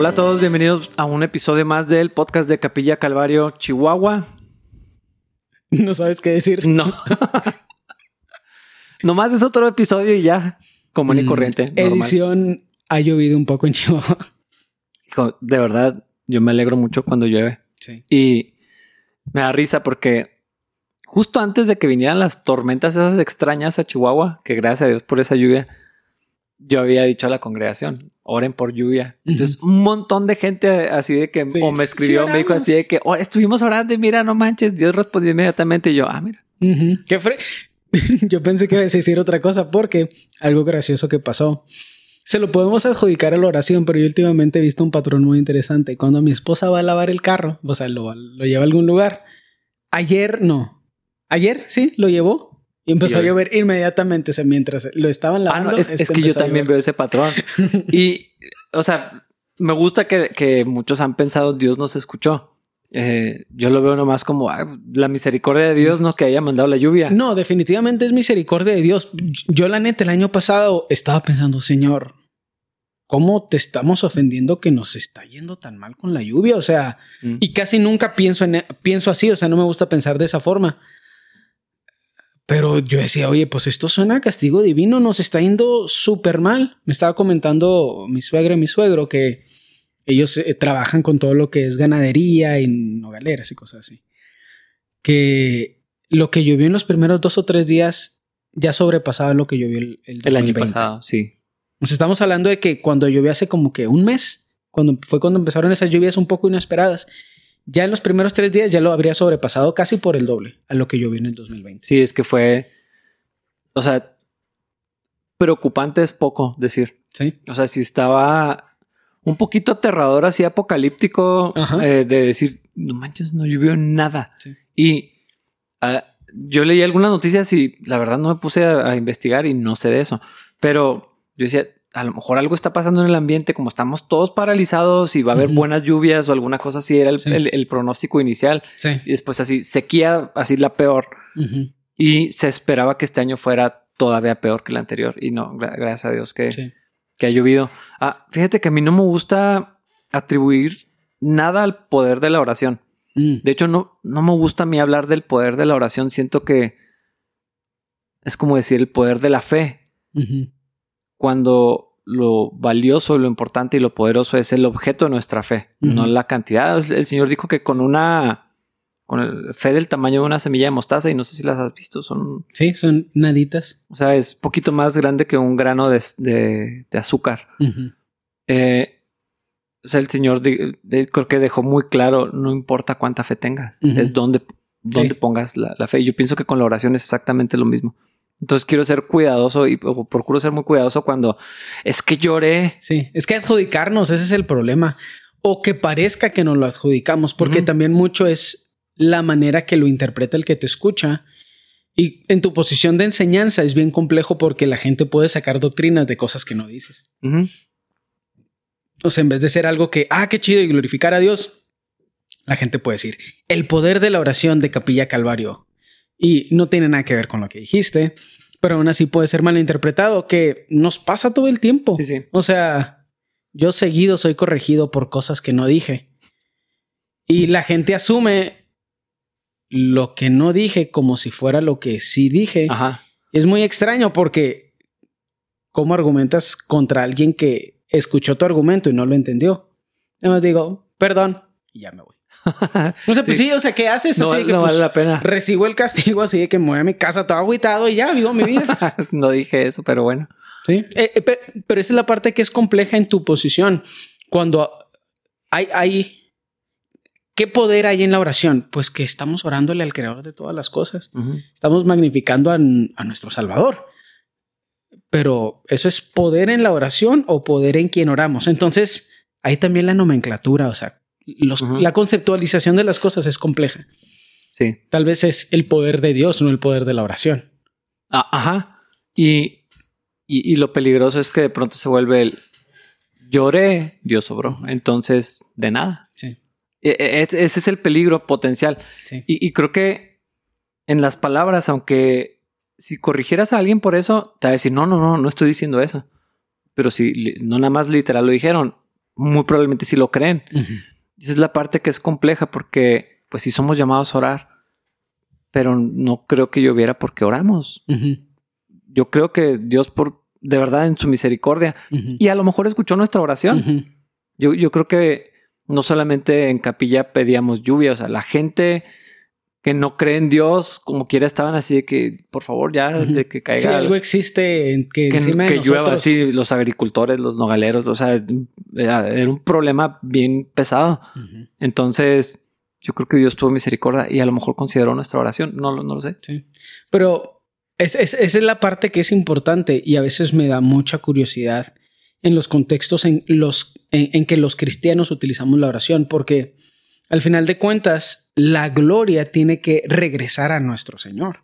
Hola a todos, bienvenidos a un episodio más del podcast de Capilla Calvario, Chihuahua. No sabes qué decir. No. Nomás es otro episodio y ya, común y Mm, corriente. normal. Edición ha llovido un poco en Chihuahua. Hijo, de verdad, yo me alegro mucho cuando llueve. Sí. Y me da risa porque justo antes de que vinieran las tormentas esas extrañas a Chihuahua, que gracias a Dios por esa lluvia, yo había dicho a la congregación, oren por lluvia. Entonces, un montón de gente así de que, Sí. o me escribió, Sí, me dijo así de que, oh, estuvimos orando y mira, no manches, Dios respondió inmediatamente y yo, ah, mira. ¿Qué? Yo pensé que ibas a decir otra cosa porque algo gracioso que pasó. Se lo podemos adjudicar a la oración, pero yo últimamente he visto un patrón muy interesante. Cuando mi esposa va a lavar el carro, o sea, lo, lo lleva a algún lugar. Ayer, no. Ayer, sí, lo llevó. Y empezó Y a llover inmediatamente. O sea, mientras lo estaban Ah, lavando. no, es, este es que yo también veo ese patrón. y, o sea, me gusta que, que muchos han pensado Dios nos escuchó. Eh, yo lo veo nomás como ah, la misericordia de Dios, no que haya mandado la lluvia. No, definitivamente es misericordia de Dios. Yo la neta el año pasado estaba pensando, Señor, ¿cómo te estamos ofendiendo que nos está yendo tan mal con la lluvia? O sea, Mm. y casi nunca pienso en pienso así, o sea, no me gusta pensar de esa forma. Pero yo decía, oye, pues esto suena a castigo divino, nos está yendo súper mal. Me estaba comentando mi suegra y mi suegro que ellos eh, trabajan con todo lo que es ganadería y nogaleras y cosas así. Que lo que llovió en los primeros dos o tres días ya sobrepasaba lo que llovió el, el el año 2020. pasado, sí. Nos estamos hablando de que cuando llovió hace como que un mes, cuando fue cuando empezaron esas lluvias un poco inesperadas, ya en los primeros tres días ya lo habría sobrepasado casi por el doble a lo que llovió en el 2020. Sí, es que fue, o sea, preocupante es poco decir. Sí. O sea, si estaba un poquito aterrador, así apocalíptico, eh, de decir, no manches, no llovió nada. Sí. Y ah, yo leí algunas noticias y la verdad no me puse a, a investigar y no sé de eso. Pero yo decía, a lo mejor algo está pasando en el ambiente, como estamos todos paralizados y va a haber buenas lluvias o alguna cosa así, era el, Sí. el- el pronóstico inicial. Sí. Y después así, sequía, así la peor. Y se esperaba que este año fuera todavía peor que el anterior. Y no, gra- gracias a Dios que, Sí. que ha llovido. Ah, fíjate que a mí no me gusta atribuir nada al poder de la oración. Mm. De hecho, no, no me gusta a mí hablar del poder de la oración. Siento que es como decir el poder de la fe. Cuando lo valioso, lo importante y lo poderoso es el objeto de nuestra fe, no la cantidad. El Señor dijo que con una con el fe del tamaño de una semilla de mostaza, y no sé si las has visto, son Sí, son naditas. O sea, es poquito más grande que un grano de, de- de azúcar. Eh, o sea, el Señor de- creo que dejó muy claro, no importa cuánta fe tengas, es donde, donde Sí. pongas la, la fe. Y Yo pienso que con la oración es exactamente lo mismo. Entonces quiero ser cuidadoso y o procuro ser muy cuidadoso cuando es que lloré. Sí, es que adjudicarnos, ese es el problema. O que parezca que nos lo adjudicamos, porque también mucho es la manera que lo interpreta el que te escucha. Y en tu posición de enseñanza es bien complejo porque la gente puede sacar doctrinas de cosas que no dices. O sea, en vez de ser algo que, ah, qué chido y glorificar a Dios, la gente puede decir, el poder de la oración de Capilla Calvario. Y no tiene nada que ver con lo que dijiste, pero aún así puede ser malinterpretado, que nos pasa todo el tiempo. Sí, sí. O sea, yo seguido soy corregido por cosas que no dije. Y la gente asume lo que no dije como si fuera lo que sí dije. Ajá. Es muy extraño porque ¿cómo argumentas contra alguien que escuchó tu argumento y no lo entendió? Nada más digo, perdón, y ya me voy. O sea, pues Sí. sí, o sea, ¿qué haces? No, Así que, no pues, vale la pena. Recibo el castigo así de que me voy a mi casa todo agüitado y ya vivo mi vida. no dije eso, pero bueno. Sí. Eh, eh, pe- pero esa es la parte que es compleja en tu posición. Cuando hay, hay. ¿Qué poder hay en la oración? Pues que estamos orándole al creador de todas las cosas. Estamos magnificando a, a nuestro Salvador. Pero eso es poder en la oración o poder en quien oramos. Entonces, hay también la nomenclatura, o sea, los- la conceptualización de las cosas es compleja. Sí. Tal vez es el poder de Dios, no el poder de la oración. Ah, ajá. Y, y, y lo peligroso es que de pronto se vuelve el lloré, Dios sobró. Entonces, de nada. Sí. E- e- Ese es el peligro potencial. Sí. Y, y creo que en las palabras, aunque si corrigieras a alguien por eso, te va a decir, no, no, no, no estoy diciendo eso. Pero si no nada más literal lo dijeron, muy probablemente sí lo creen. Esa es la parte que es compleja porque, pues sí somos llamados a orar, pero no creo que lloviera porque oramos. Yo creo que Dios por, de verdad, en su misericordia, y a lo mejor escuchó nuestra oración. yo, yo creo que no solamente en capilla pedíamos lluvia, o sea, la gente que no cree en Dios, como quiera, estaban así de que, por favor, ya, de que caiga. Sí, algo existe en que, que, encima que de llueva así, los agricultores, los nogaleros, o sea, era, un problema bien pesado. Entonces, yo creo que Dios tuvo misericordia y a lo mejor consideró nuestra oración, no, lo- no lo sé. Sí. Pero es- es- esa es la parte que es importante y a veces me da mucha curiosidad en los contextos en, los, en, en que los cristianos utilizamos la oración, porque al final de cuentas, la gloria tiene que regresar a nuestro Señor.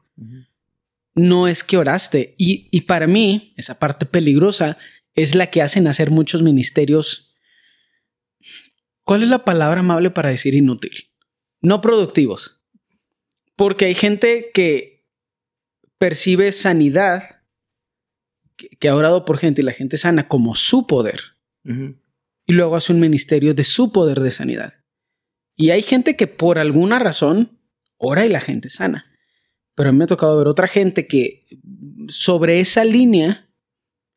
No es que oraste. Y, y para mí, esa parte peligrosa es la que hacen hacer muchos ministerios. ¿Cuál es la palabra amable para decir inútil? No productivos. Porque hay gente que percibe sanidad, que, que ha orado por gente y la gente sana como su poder. Y luego hace un ministerio de su poder de sanidad. Y hay gente que por alguna razón ora y la gente sana. Pero a mí me ha tocado ver otra gente que sobre esa línea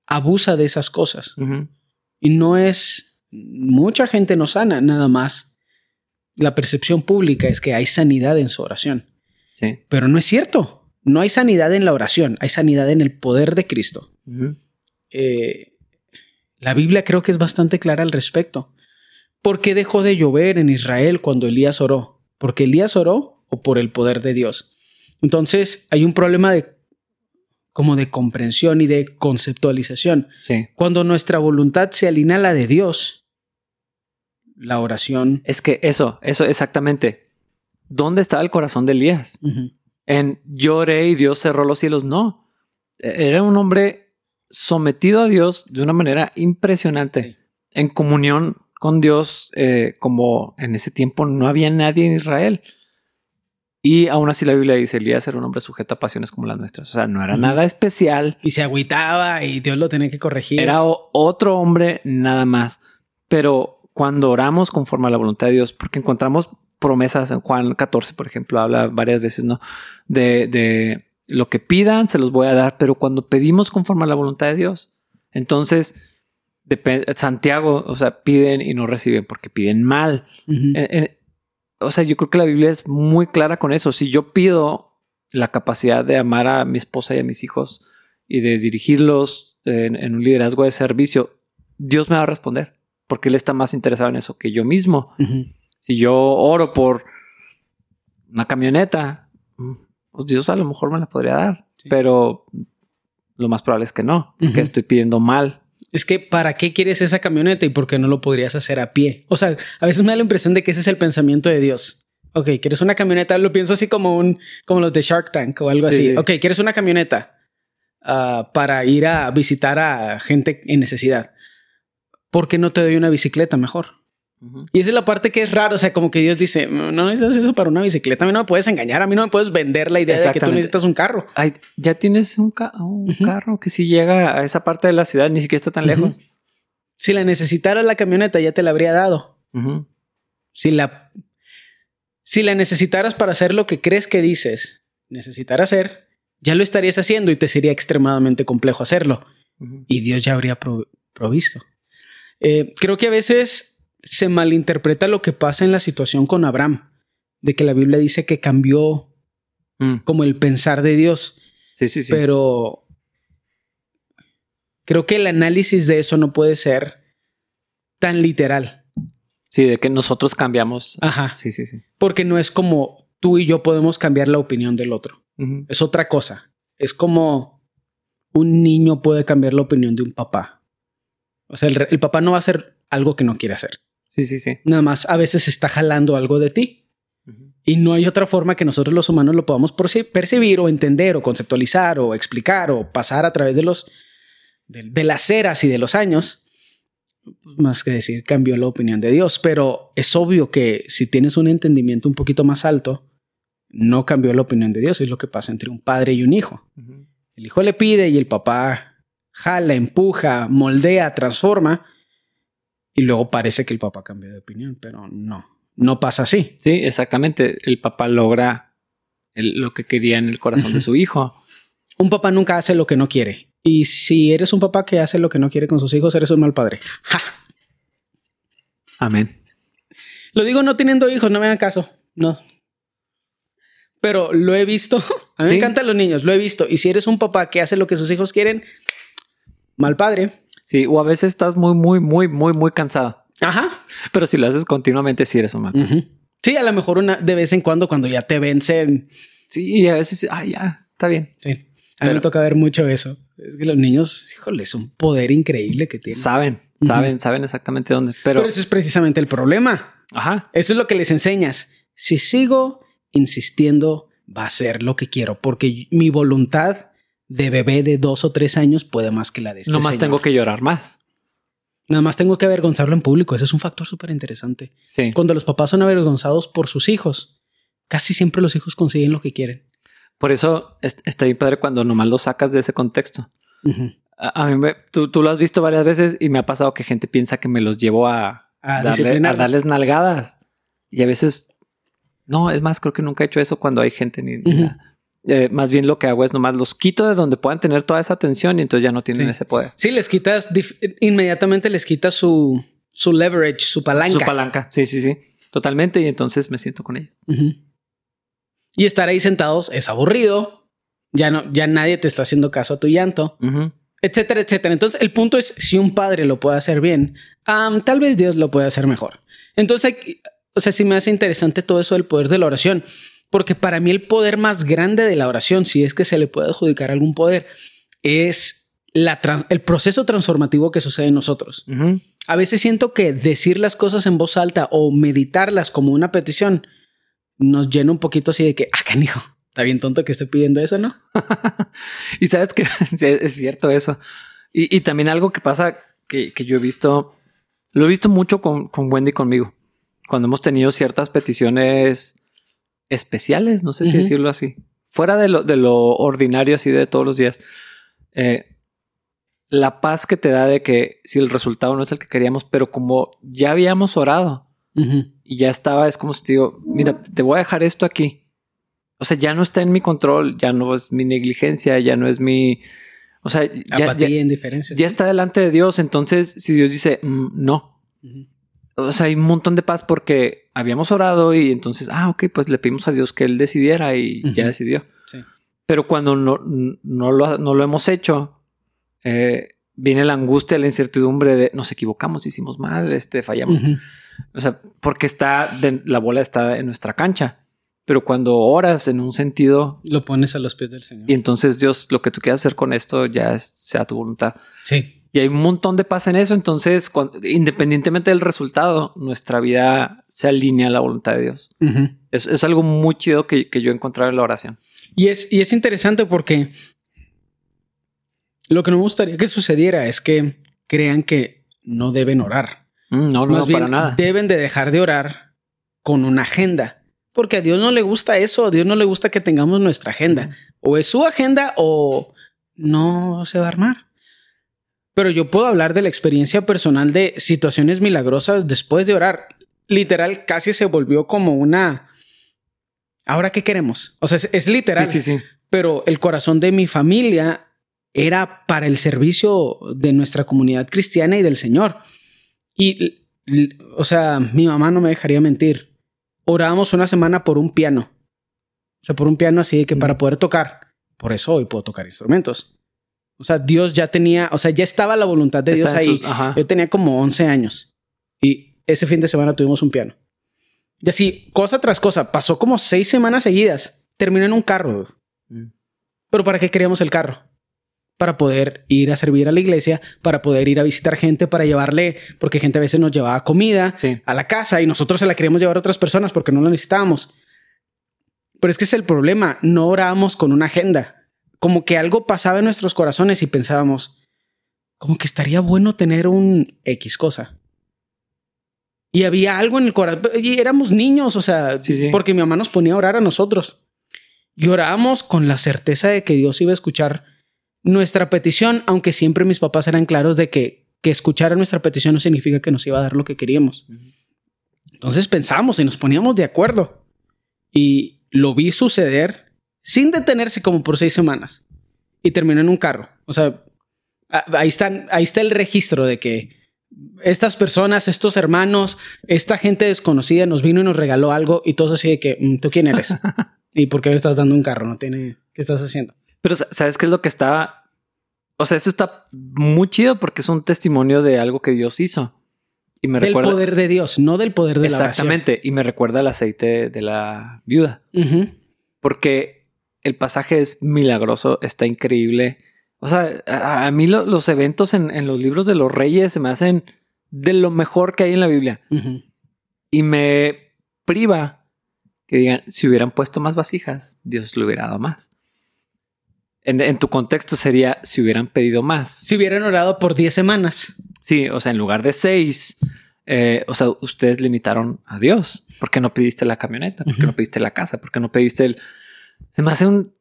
abusa de esas cosas. Y no es, mucha gente no sana, nada más. La percepción pública es que hay sanidad en su oración. Sí. Pero no es cierto. No hay sanidad en la oración, hay sanidad en el poder de Cristo. Eh, la Biblia creo que es bastante clara al respecto. ¿Por qué dejó de llover en Israel cuando Elías oró? ¿Porque Elías oró o por el poder de Dios? Entonces hay un problema de como de comprensión y de conceptualización. Sí. Cuando nuestra voluntad se alinea a la de Dios, la oración. Es que eso, eso exactamente. ¿Dónde estaba el corazón de Elías? Ujú, En lloré y Dios cerró los cielos. No. E- Era un hombre sometido a Dios de una manera impresionante. Sí. En comunión con Dios, eh, como en ese tiempo no había nadie en Israel. Y aún así la Biblia dice, Elías era un hombre sujeto a pasiones como las nuestras. O sea, no era nada especial. Y se agüitaba y Dios lo tenía que corregir. Era otro hombre nada más. Pero cuando oramos conforme a la voluntad de Dios, porque encontramos promesas en Juan 14, por ejemplo, habla varias veces, ¿no? De, de lo que pidan, se los voy a dar, pero cuando pedimos conforme a la voluntad de Dios, entonces Santiago, o sea, piden y no reciben porque piden mal. Eh, eh, o sea, yo creo que la Biblia es muy clara con eso. Si yo pido la capacidad de amar a mi esposa y a mis hijos y de dirigirlos en, en un liderazgo de servicio, Dios me va a responder porque Él está más interesado en eso que yo mismo. Si yo oro por una camioneta, pues Dios a lo mejor me la podría dar, Sí. pero lo más probable es que no, porque estoy pidiendo mal. Es que, ¿para qué quieres esa camioneta y por qué no lo podrías hacer a pie? O sea, a veces me da la impresión de que ese es el pensamiento de Dios. Ok, ¿quieres una camioneta? Lo pienso así como un, como los de Shark Tank o algo Sí, así. sí. Ok, ¿quieres una camioneta ah, para ir a visitar a gente en necesidad? ¿Por qué no te doy una bicicleta mejor? Y esa es la parte que es raro. O sea, como que Dios dice, no necesitas eso para una bicicleta. A mí no me puedes engañar. A mí no me puedes vender la idea de que tú necesitas un carro. Ay, ya tienes un, ca- un carro que si llega a esa parte de la ciudad ni siquiera está tan lejos. Si la necesitaras la camioneta, ya te la habría dado. Si la, si la necesitaras para hacer lo que crees que dices necesitar hacer, ya lo estarías haciendo y te sería extremadamente complejo hacerlo. Y Dios ya habría pro- provisto. Eh, creo que a veces se malinterpreta lo que pasa en la situación con Abraham, de que la Biblia dice que cambió Mm. como el pensar de Dios, Sí, sí, sí. pero creo que el análisis de eso no puede ser tan literal. Sí, de que nosotros cambiamos. Ajá. Sí, sí, sí. Porque no es como tú y yo podemos cambiar la opinión del otro. Es otra cosa. Es como un niño puede cambiar la opinión de un papá. O sea, el, el papá no va a hacer algo que no quiere hacer. Sí, sí, sí. Nada más a veces está jalando algo de ti. Y no hay otra forma que nosotros los humanos lo podamos perci- percibir o entender o conceptualizar o explicar o pasar a través de los de, de las eras y de los años. Pues, Más que decir cambió la opinión de Dios, pero es obvio que si tienes un entendimiento un poquito más alto, no cambió la opinión de Dios. Es lo que pasa entre un padre y un hijo. El hijo le pide y el papá jala, empuja, moldea, transforma. Y luego parece que el papá cambió de opinión, pero no, no pasa así. Sí, exactamente. El papá logra el- lo que quería en el corazón de su hijo. Un papá nunca hace lo que no quiere. Y si eres un papá que hace lo que no quiere con sus hijos, eres un mal padre. ¡Ja! Amén. Lo digo no teniendo hijos, no me hagan caso. No. Pero lo he visto. A mí Sí. me encantan los niños, lo he visto. Y si eres un papá que hace lo que sus hijos quieren, mal padre. Sí, o a veces estás muy, muy, muy, muy, muy cansado. Ajá. Pero si lo haces continuamente, sí eres mal. Ujú. Sí, a lo mejor una de vez en cuando, cuando ya te vencen. Sí, y a veces, ah, ya, está bien. Sí. A mí me toca ver mucho eso. Es que los niños, híjole, es un poder increíble que tienen. Saben, saben, saben exactamente dónde. Pero, Pero ese es precisamente el problema. ajá, Eso es lo que les enseñas. Si sigo insistiendo, va a ser lo que quiero, porque mi voluntad de bebé de dos o tres años puede más que la de este nomás señor. tengo que llorar más. Nada más tengo que avergonzarlo en público. Ese es un factor súper interesante. Sí. Cuando los papás son avergonzados por sus hijos, casi siempre los hijos consiguen lo que quieren. Por eso es- está bien padre cuando nomás lo sacas de ese contexto. A, a mí me, tú, tú lo has visto varias veces y me ha pasado que gente piensa que me los llevo a, A darle- a darles nalgadas. Y a veces, no, es más, creo que nunca he hecho eso cuando hay gente ni, nada. Eh, más bien lo que hago es nomás los quito de donde puedan tener toda esa atención y entonces ya no tienen Sí. ese poder. Sí, les quitas, inmediatamente les quitas su, su leverage, su palanca. Su palanca. Sí, sí, sí. Totalmente. Y entonces me siento con ella. Y estar ahí sentados es aburrido. Ya no, ya nadie te está haciendo caso a tu llanto, etcétera, etcétera. Entonces, el punto es si un padre lo puede hacer bien, tal vez Dios lo puede hacer mejor. Entonces, o sea, sí me hace interesante todo eso del poder de la oración, porque para mí el poder más grande de la oración, si es que se le puede adjudicar algún poder, es la el proceso transformativo que sucede en nosotros. Ujú. A veces siento que decir las cosas en voz alta o meditarlas como una petición nos llena un poquito así de que, ah, canijo, está bien tonto que esté pidiendo eso, ¿no? Y sabes que es cierto eso. Y, y también algo que pasa que, que yo he visto, lo he visto mucho con, con Wendy y conmigo. Cuando hemos tenido ciertas peticiones especiales, no sé si decirlo así, fuera de lo, de lo ordinario así de todos los días. eh, la paz que te da de que si el resultado no es el que queríamos, pero como ya habíamos orado y ya estaba, es como si te digo, mira, te voy a dejar esto aquí. O sea, ya no está en mi control, ya no es mi negligencia, ya no es mi... O sea, ya, Apatía, ya- indiferencia. ya está delante de Dios. Entonces, si Dios dice, "Mm, no. O sea, hay un montón de paz porque habíamos orado y entonces, ah, ok, pues le pedimos a Dios que Él decidiera y ya decidió. Sí. Pero cuando no, no, lo, no lo hemos hecho, eh, viene la angustia, la incertidumbre de nos equivocamos, hicimos mal, este, fallamos. O sea, porque está, de- la bola está en nuestra cancha. Pero cuando oras en un sentido Lo pones a los pies del Señor. y entonces Dios, lo que tú quieras hacer con esto ya es- sea tu voluntad. Sí. Y hay un montón de paz en eso. Entonces, cuando- independientemente del resultado, nuestra vida se alinea a la voluntad de Dios. Es, es algo muy chido que, que yo he encontrado en la oración. Y es, y es interesante porque lo que no me gustaría que sucediera es que crean que no deben orar. Mm, No, no, Más no, bien, para nada. deben de dejar de orar con una agenda. Porque a Dios no le gusta eso. A Dios no le gusta que tengamos nuestra agenda. O es su agenda o no se va a armar. Pero yo puedo hablar de la experiencia personal de situaciones milagrosas después de orar. Literal, casi se volvió como una... ¿Ahora qué queremos? O sea, es, es literal Sí, sí, sí. pero el corazón de mi familia era para el servicio de nuestra comunidad cristiana y del Señor. Y, o sea, mi mamá no me dejaría mentir. Orábamos una semana por un piano. O sea, por un piano así de que Mm. para poder tocar. Por eso hoy puedo tocar instrumentos. O sea, Dios ya tenía, o sea, ya estaba la voluntad de Dios ahí. ajá. Yo tenía como 11 años y ese fin de semana tuvimos un piano. Y así, cosa tras cosa, pasó como seis semanas seguidas. Terminó en un carro. Mm. Pero ¿para qué queríamos el carro? Para poder ir a servir a la iglesia, para poder ir a visitar gente, para llevarle, porque gente a veces nos llevaba comida Sí. a la casa y nosotros se la queríamos llevar a otras personas porque no la necesitábamos. Pero es que es el problema, no orábamos con una agenda. Como que algo pasaba en nuestros corazones y pensábamos, como que estaría bueno tener un X cosa. Y había algo en el corazón. Y éramos niños, o sea, Sí, sí. porque mi mamá nos ponía a orar a nosotros. Y orábamos con la certeza de que Dios iba a escuchar nuestra petición, aunque siempre mis papás eran claros de que que escuchara nuestra petición no significa que nos iba a dar lo que queríamos. Entonces pensamos y nos poníamos de acuerdo. Y lo vi suceder sin detenerse como por seis semanas. Y terminó en un carro. O sea, ahí, están, ahí está el registro de que estas personas, estos hermanos, esta gente desconocida nos vino y nos regaló algo y todos así de que, mm, ¿tú quién eres? ¿Y por qué me estás dando un carro? No tiene, ¿qué estás haciendo? Pero ¿sabes qué es lo que está? O sea, eso está muy chido porque es un testimonio de algo que Dios hizo. Y me del poder de Dios, no del poder de la Exactamente. Y me recuerda el aceite de la viuda. Porque el pasaje es milagroso, está increíble. O sea, a, mí los eventos en, los libros de los reyes se me hacen de lo mejor que hay en la Biblia. Y me priva que digan, si hubieran puesto más vasijas, Dios le hubiera dado más. En, tu contexto sería si hubieran pedido más. Si hubieran orado por 10 semanas. Sí, o sea, en lugar de 6, eh, o sea, ustedes limitaron a Dios. ¿Por qué no pediste la camioneta? ¿Por qué no pediste la casa? ¿Por qué no pediste el... Se me hace un...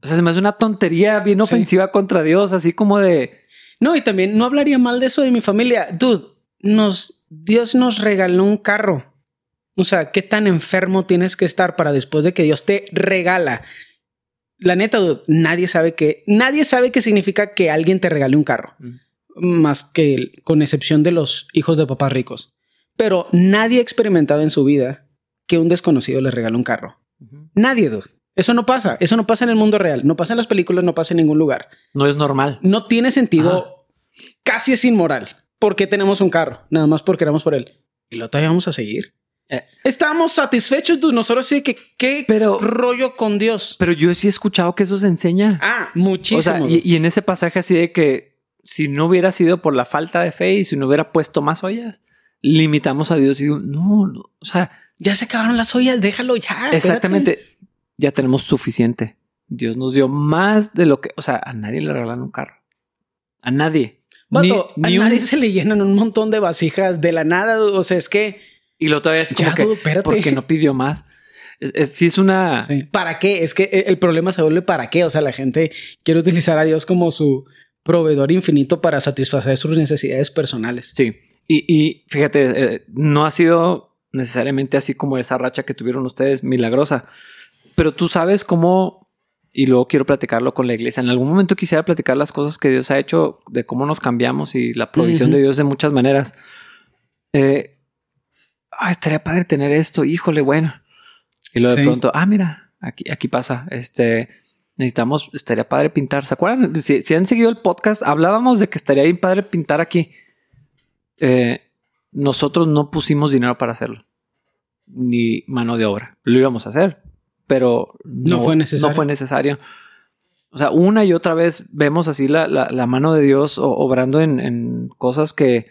O sea, se me hace una tontería bien ofensiva contra Dios, así como de... No, y también no hablaría mal de eso de mi familia. Dude, nos, Dios nos regaló un carro. O sea, ¿qué tan enfermo tienes que estar para después de que Dios te regala la neta, nadie sabe que nadie sabe qué significa que alguien te regale un carro, más que con excepción de los hijos de papás ricos. Pero nadie ha experimentado en su vida que un desconocido le regale un carro. Nadie, dude. Eso no pasa. Eso no pasa en el mundo real. No pasa en las películas, no pasa en ningún lugar. No es normal. No tiene sentido. Casi es inmoral. ¿Por qué tenemos un carro? Nada más porque éramos por él. Y lo todavía vamos a seguir. Eh, Estamos satisfechos de nosotros sí que qué pero, rollo con Dios. Pero yo sí he escuchado que eso se enseña. Ah, muchísimo. y, en ese pasaje así de que si no hubiera sido por la falta de fe y si no hubiera puesto más ollas, limitamos a Dios y digo, no, no o sea, ya se acabaron las ollas, déjalo ya. Exactamente. Ya tenemos suficiente. Dios nos dio más de lo que, o sea, a nadie le regalan un carro. A nadie. ni, a nadie se le llenan un montón de vasijas de la nada. O sea, es que y lo todavía así como que, porque no pidió más. Es, sí es una... ¿Para qué? Es que el problema se vuelve para qué. O sea, la gente quiere utilizar a Dios como su proveedor infinito para satisfacer sus necesidades personales. Sí. Y, fíjate, eh, no ha sido necesariamente así como esa racha que tuvieron ustedes, milagrosa. Pero tú sabes cómo, y luego quiero platicarlo con la iglesia. En algún momento quisiera platicar las cosas que Dios ha hecho, de cómo nos cambiamos y la provisión de Dios de muchas maneras. Eh, ah, estaría padre tener esto, híjole, bueno. Y luego de pronto, ah, mira, aquí, aquí pasa, este, necesitamos, estaría padre pintar. ¿Se acuerdan? Si, han seguido el podcast, hablábamos de que estaría bien padre pintar aquí. Eh, nosotros no pusimos dinero para hacerlo, ni mano de obra. Lo íbamos a hacer, pero no, fue necesario. No fue necesario. O sea, una y otra vez vemos así la, la, mano de Dios obrando en, en cosas que,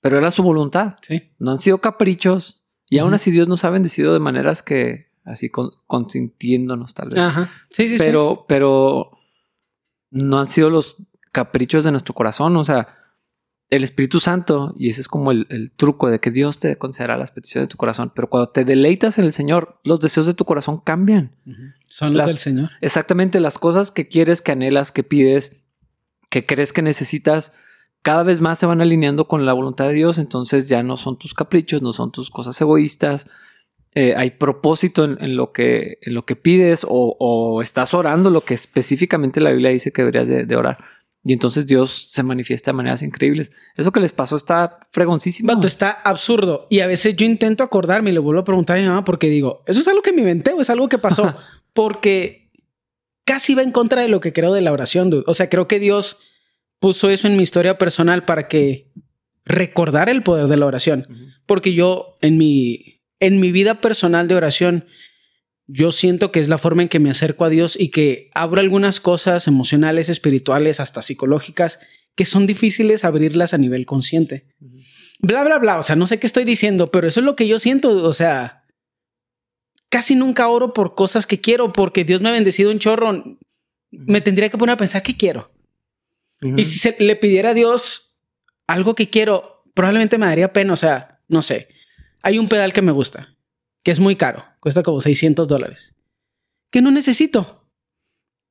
pero era su voluntad. Sí. No han sido caprichos y aún así Dios nos ha bendecido de maneras que así consintiéndonos tal vez. Ajá. Sí, sí, pero, sí. Pero no han sido los caprichos de nuestro corazón. O sea, el Espíritu Santo, y ese es como el, truco de que Dios te concederá las peticiones de tu corazón. Pero cuando te deleitas en el Señor, los deseos de tu corazón cambian. Son los del Señor. Exactamente, las cosas que quieres, que anhelas, que pides, que crees que necesitas cada vez más se van alineando con la voluntad de Dios, entonces ya no son tus caprichos, no son tus cosas egoístas, eh, hay propósito en, lo que, en lo que pides o, estás orando lo que específicamente la Biblia dice que deberías de, orar. Y entonces Dios se manifiesta de maneras increíbles. Eso que les pasó está fregoncísimo. está absurdo. Y a veces yo intento acordarme y le vuelvo a preguntar a mi mamá porque digo, ¿eso es algo que me inventé o es algo que pasó? porque casi va en contra de lo que creo de la oración. O sea, creo que Dios puso eso en mi historia personal para que recordar el poder de la oración. Porque yo en mi, en mi vida personal de oración, yo siento que es la forma en que me acerco a Dios y que abro algunas cosas emocionales, espirituales, hasta psicológicas, que son difíciles abrirlas a nivel consciente. Bla, bla, bla. O sea, no sé qué estoy diciendo, pero eso es lo que yo siento. O sea, casi nunca oro por cosas que quiero porque Dios me ha bendecido un chorro. Me tendría que poner a pensar qué quiero. Y si se, le pidiera a Dios algo que quiero, probablemente me daría pena. O sea, no sé. Hay un pedal que me gusta, que es muy caro, cuesta como 600 dólares, que no necesito.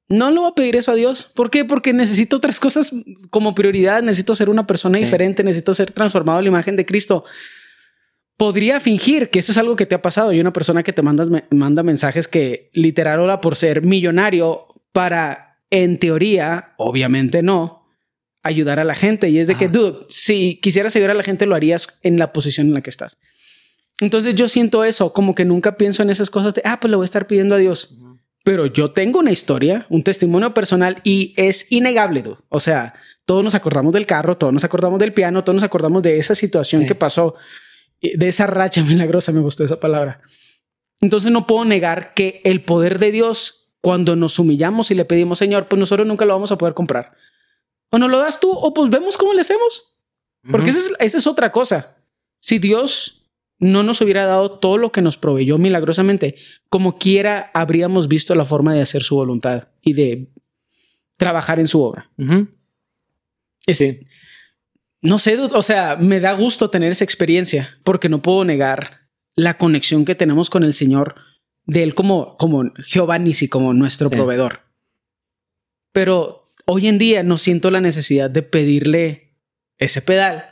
no le voy a pedir eso a Dios. ¿Por qué? Porque necesito otras cosas como prioridad. Necesito ser una persona diferente. Necesito ser transformado a la imagen de Cristo. Podría fingir que eso es algo que te ha pasado. Y una persona que te manda, manda mensajes que literal ora por ser millonario para, en teoría, obviamente no, ayudar a la gente. Y es de que, dude, si quisieras ayudar a la gente, lo harías en la posición en la que estás. Entonces yo siento eso, como que nunca pienso en esas cosas de, ah, pues le voy a estar pidiendo a Dios. Pero yo tengo una historia, un testimonio personal y es innegable. O sea, todos nos acordamos del carro, todos nos acordamos del piano, todos nos acordamos de esa situación que pasó, de esa racha milagrosa, me gustó esa palabra. Entonces no puedo negar que el poder de Dios, cuando nos humillamos y le pedimos, Señor, pues nosotros nunca lo vamos a poder comprar. O no lo das tú, o pues vemos cómo le hacemos. Porque esa, es, esa es otra cosa. Si Dios no nos hubiera dado todo lo que nos proveyó milagrosamente, como quiera habríamos visto la forma de hacer su voluntad y de trabajar en su obra. sí. No sé, o sea, me da gusto tener esa experiencia porque no puedo negar la conexión que tenemos con el Señor de Él como, como Jehová Nisi, como nuestro proveedor. Pero hoy en día no siento la necesidad de pedirle ese pedal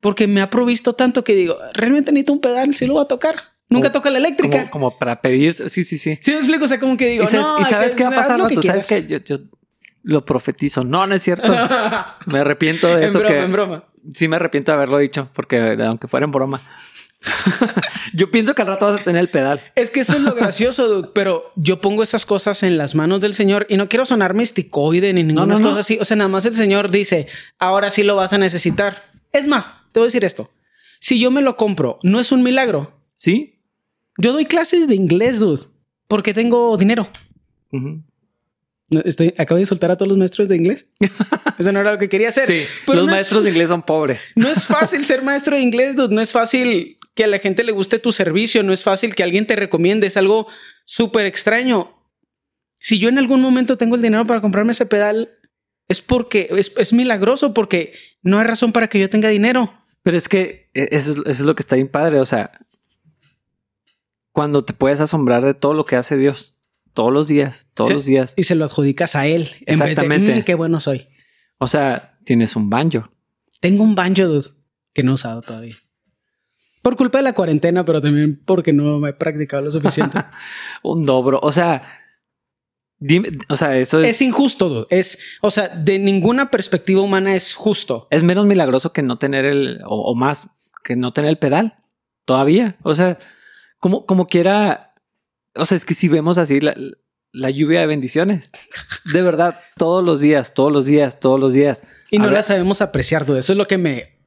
porque me ha provisto tanto que digo, realmente necesito un pedal, si lo voy a tocar. Nunca toca la eléctrica. Como, para pedir, sí, sí, sí. Sí, me explico, o sea, como que digo, ¿Y sabes, qué va a pasar? Tú sabes que yo, lo profetizo. No, no es cierto. me arrepiento de eso. En broma, en broma. Sí, me arrepiento de haberlo dicho, porque aunque fuera en broma. yo pienso que al rato vas a tener el pedal. Es que eso es lo gracioso, pero yo pongo esas cosas en las manos del Señor y no quiero sonar misticoide ni ninguna cosa así. O sea, nada más el Señor dice, ahora sí lo vas a necesitar. Es más, te voy a decir esto. Si yo me lo compro, ¿no es un milagro? Sí. Yo doy clases de inglés, dude, porque tengo dinero. Estoy, acabo de insultar a todos los maestros de inglés. Eso no era lo que quería hacer. Sí, los maestros de inglés son pobres. No es fácil ser maestro de inglés, dude. No es fácil que a la gente le guste tu servicio. No es fácil que alguien te recomiende. Es algo súper extraño. Si yo en algún momento tengo el dinero para comprarme ese pedal, es porque es, milagroso, porque no hay razón para que yo tenga dinero. Pero es que e, eso es, lo que está bien padre. O sea, cuando te puedes asombrar de todo lo que hace Dios todos los días, todos los días. Y se lo adjudicas a él. Exactamente. Mm, qué bueno soy. O sea, tienes un banjo. Tengo un banjo, dude, que no he usado todavía. Por culpa de la cuarentena, pero también porque no me he practicado lo suficiente. un dobro. O sea, Dime, o sea, eso es... Es injusto. Es, o sea, de ninguna perspectiva humana es justo. Es menos milagroso que no tener el, o, más, que no tener el pedal. Todavía. O sea, como, como quiera. O sea, es que si vemos así la, la lluvia de bendiciones. De verdad, todos los días, todos los días, todos los días. Y no la sabemos apreciar, dude. Eso es lo que me...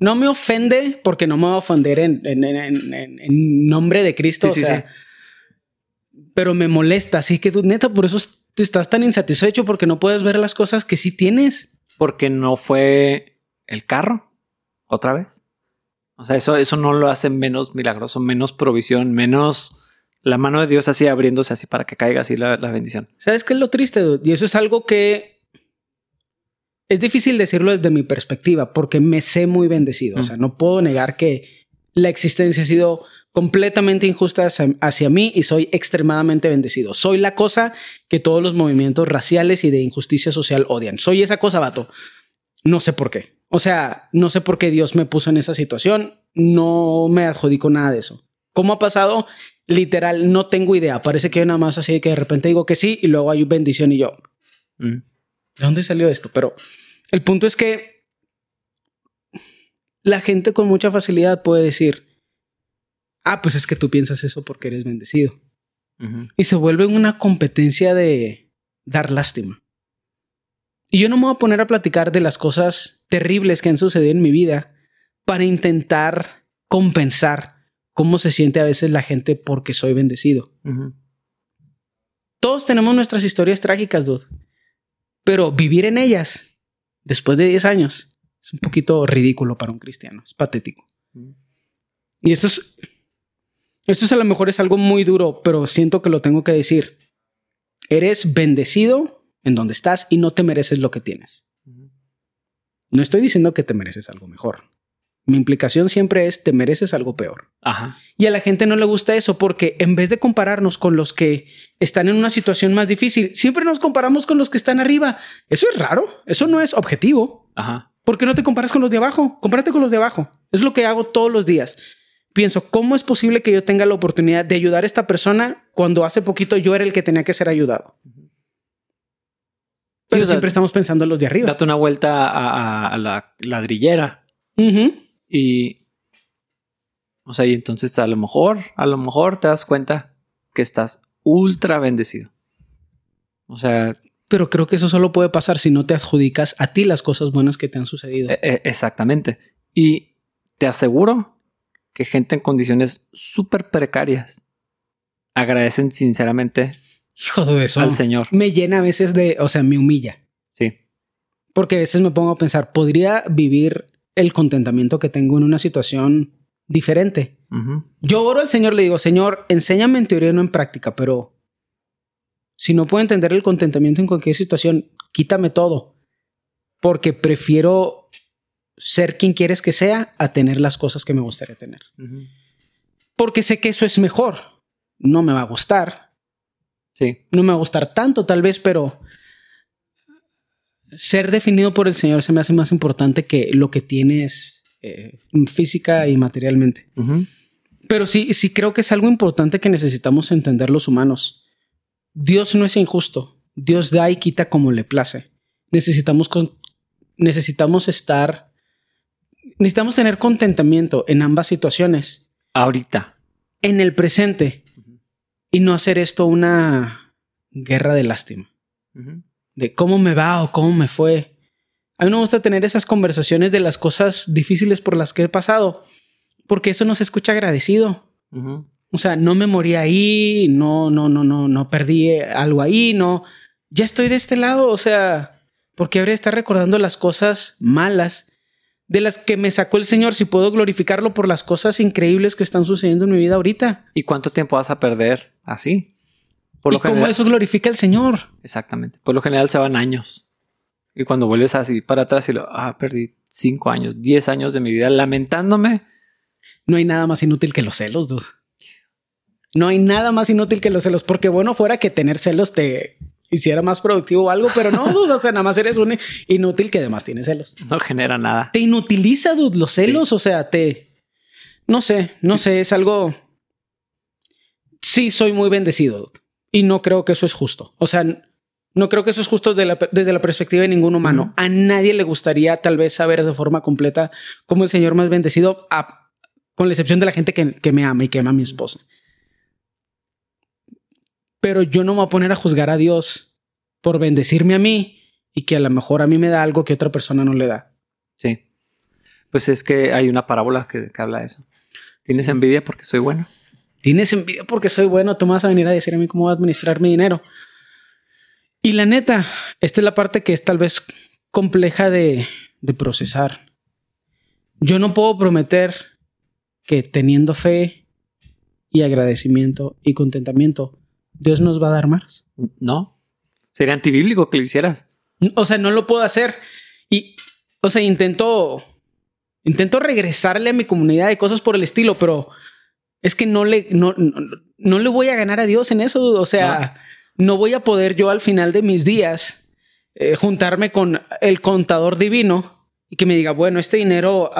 No me ofende porque no me voy a ofender en, en, en, en nombre de Cristo. Sí, sí, sí pero me molesta. Así que, neta, por eso estás tan insatisfecho porque no puedes ver las cosas que sí tienes. Porque no fue el carro otra vez. O sea, eso, eso no lo hace menos milagroso, menos provisión, menos la mano de Dios así abriéndose así para que caiga así la, bendición. ¿Sabes qué es lo triste? Y eso es algo que es difícil decirlo desde mi perspectiva porque me sé muy bendecido. O sea, no puedo negar que la existencia ha sido completamente injusta hacia, mí y soy extremadamente bendecido. Soy la cosa que todos los movimientos raciales y de injusticia social odian. Soy esa cosa, vato. No sé por qué. O sea, no sé por qué Dios me puso en esa situación. No me adjudico nada de eso. ¿Cómo ha pasado? Literal, no tengo idea. Parece que hay nada más así que de repente digo que sí y luego hay bendición y yo. Mm. ¿De dónde salió esto? Pero el punto es que la gente con mucha facilidad puede decir, ah, pues es que tú piensas eso porque eres bendecido. Y se vuelve una competencia de dar lástima. Y yo no me voy a poner a platicar de las cosas terribles que han sucedido en mi vida para intentar compensar cómo se siente a veces la gente porque soy bendecido. Todos tenemos nuestras historias trágicas, dude. Pero vivir en ellas después de 10 años es un poquito ridículo para un cristiano, es patético. Y esto es esto es a lo mejor es algo muy duro, pero siento que lo tengo que decir. Eres bendecido en donde estás y no te mereces lo que tienes. No estoy diciendo que te mereces algo mejor. Mi implicación siempre es te mereces algo peor. Ajá. Y a la gente no le gusta eso porque en vez de compararnos con los que están en una situación más difícil, siempre nos comparamos con los que están arriba. Eso es raro. Eso no es objetivo. Ajá. ¿Por qué no te comparas con los de abajo? Compárate con los de abajo. Es lo que hago todos los días. Pienso, ¿cómo es posible que yo tenga la oportunidad de ayudar a esta persona cuando hace poquito yo era el que tenía que ser ayudado? Pero o sea, siempre estamos pensando en los de arriba. Date una vuelta a, a- a la ladrillera y. O sea, y entonces a lo mejor, a lo mejor te das cuenta que estás ultra bendecido. O sea, Pero creo que eso solo puede pasar si no te adjudicas a ti las cosas buenas que te han sucedido. e- e- exactamente. Y te aseguro que gente en condiciones súper precarias agradecen sinceramente Hijo de eso. al Señor. Me llena a veces de, o sea, me humilla. Sí. Porque a veces me pongo a pensar, ¿podría vivir el contentamiento que tengo en una situación diferente? Yo oro al Señor, le digo, Señor, enséñame en teoría y no en práctica, pero si no puedo entender el contentamiento en cualquier situación, quítame todo. Porque prefiero ser quien quieres que sea a tener las cosas que me gustaría tener. Porque sé que eso es mejor. No me va a gustar. Sí. No me va a gustar tanto tal vez, pero ser definido por el Señor se me hace más importante que lo que tienes eh, física y materialmente. Pero sí, sí creo que es algo importante que necesitamos entender los humanos. Dios no es injusto. Dios da y quita como le place. Necesitamos, con- necesitamos estar, necesitamos tener contentamiento en ambas situaciones, Ahorita. en el presente, y no hacer esto una guerra de lástima, de cómo me va o cómo me fue. A mí me gusta tener esas conversaciones de las cosas difíciles por las que he pasado, porque eso nos escucha agradecido. O sea, no me morí ahí, no, no, no, no, no perdí algo ahí, no. Ya estoy de este lado, o sea, porque habría de estar recordando las cosas malas de las que me sacó el Señor si puedo glorificarlo por las cosas increíbles que están sucediendo en mi vida ahorita. ¿Y cuánto tiempo vas a perder así? Por y lo cómo general, eso glorifica al Señor. Exactamente. Por lo general se van años. Y cuando vuelves así para atrás y lo, ah, perdí cinco años, diez años de mi vida lamentándome. No hay nada más inútil que los celos, dude. No hay nada más inútil que los celos, porque bueno fuera que tener celos te hiciera más productivo o algo, pero no, dude. O sea, nada más eres un inútil que además tiene celos. No genera nada. te inutiliza, dude, los celos. O sea, te. No sé, no sé, es algo. Sí, soy muy bendecido, dude. Y no creo que eso es justo. O sea, no creo que eso es justo desde la, desde la perspectiva de ningún humano. A nadie le gustaría tal vez saber de forma completa cómo el Señor más bendecido, a- con la excepción de la gente que, que me ama y que ama a mi esposa. Pero yo no me voy a poner a juzgar a Dios por bendecirme a mí y que a lo mejor a mí me da algo que otra persona no le da. Sí. Pues es que hay una parábola que, que habla de eso. ¿Tienes Sí. envidia porque soy bueno? Tienes envidia porque soy bueno, tú me vas a venir a decir a mí cómo voy a administrar mi dinero. Y la neta, esta es la parte que es tal vez compleja de, de procesar. Yo no puedo prometer que teniendo fe y agradecimiento y contentamiento, Dios nos va a dar más. No. Sería antibíblico que lo hicieras. O sea, no lo puedo hacer. Y, o sea, intento, intento regresarle a mi comunidad de cosas por el estilo, pero es que no le, no, no, no le voy a ganar a Dios en eso. O sea, no, voy a poder yo al final de mis días eh, juntarme con el contador divino y que me diga, bueno, este dinero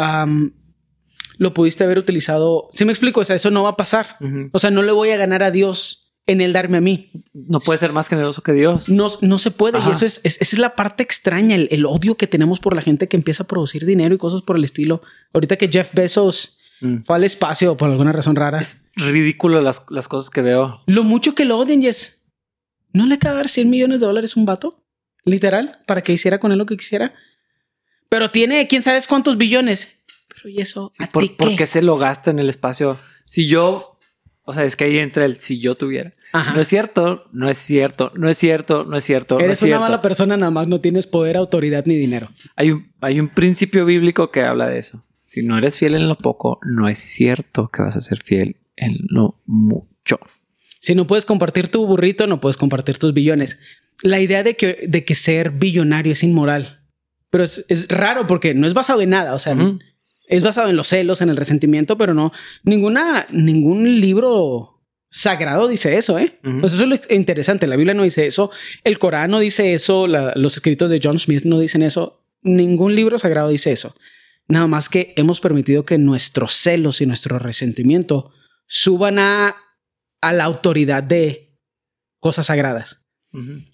lo pudiste haber utilizado. Si me explico, o sea, eso no va a pasar. O sea, no le voy a ganar a Dios en el darme a mí. No puede ser más generoso que Dios. No, no se puede. Ajá. Y eso es, es- esa es la parte extraña, el, el odio que tenemos por la gente que empieza a producir dinero y cosas por el estilo. Ahorita que Jeff Bezos Mm. fue al espacio por alguna razón rara. Es ridículo las, las cosas que veo. Lo mucho que lo odian, Jess. ¿No le acaba de dar 100 millones de dólares a un vato? Literal, para que hiciera con él lo que quisiera. Pero tiene quién sabes cuántos billones. Pero ¿y eso? Sí, ¿A ¿por, ti por qué? qué se lo gasta en el espacio? Si yo, o sea, es que ahí entra el si yo tuviera. Ajá. No es cierto, no es cierto, no es cierto, no es cierto. no es Eres una cierto. mala persona, nada más no tienes poder, autoridad ni dinero. Hay un, hay un principio bíblico que habla de eso. Si no eres fiel en lo poco, no es cierto que vas a ser fiel en lo mucho. Si no puedes compartir tu burrito, no puedes compartir tus billones. La idea de que, de que ser billonario es inmoral. Pero es, es raro porque no es basado en nada. O sea. Es basado en los celos, en el resentimiento, pero no, ninguna, ningún libro sagrado dice eso, ¿eh? Pues eso es lo interesante. La Biblia no dice eso. El Corán no dice eso. la- los escritos de John Smith no dicen eso. Ningún libro sagrado dice eso. Nada más que hemos permitido que nuestros celos y nuestro resentimiento suban a, a la autoridad de cosas sagradas.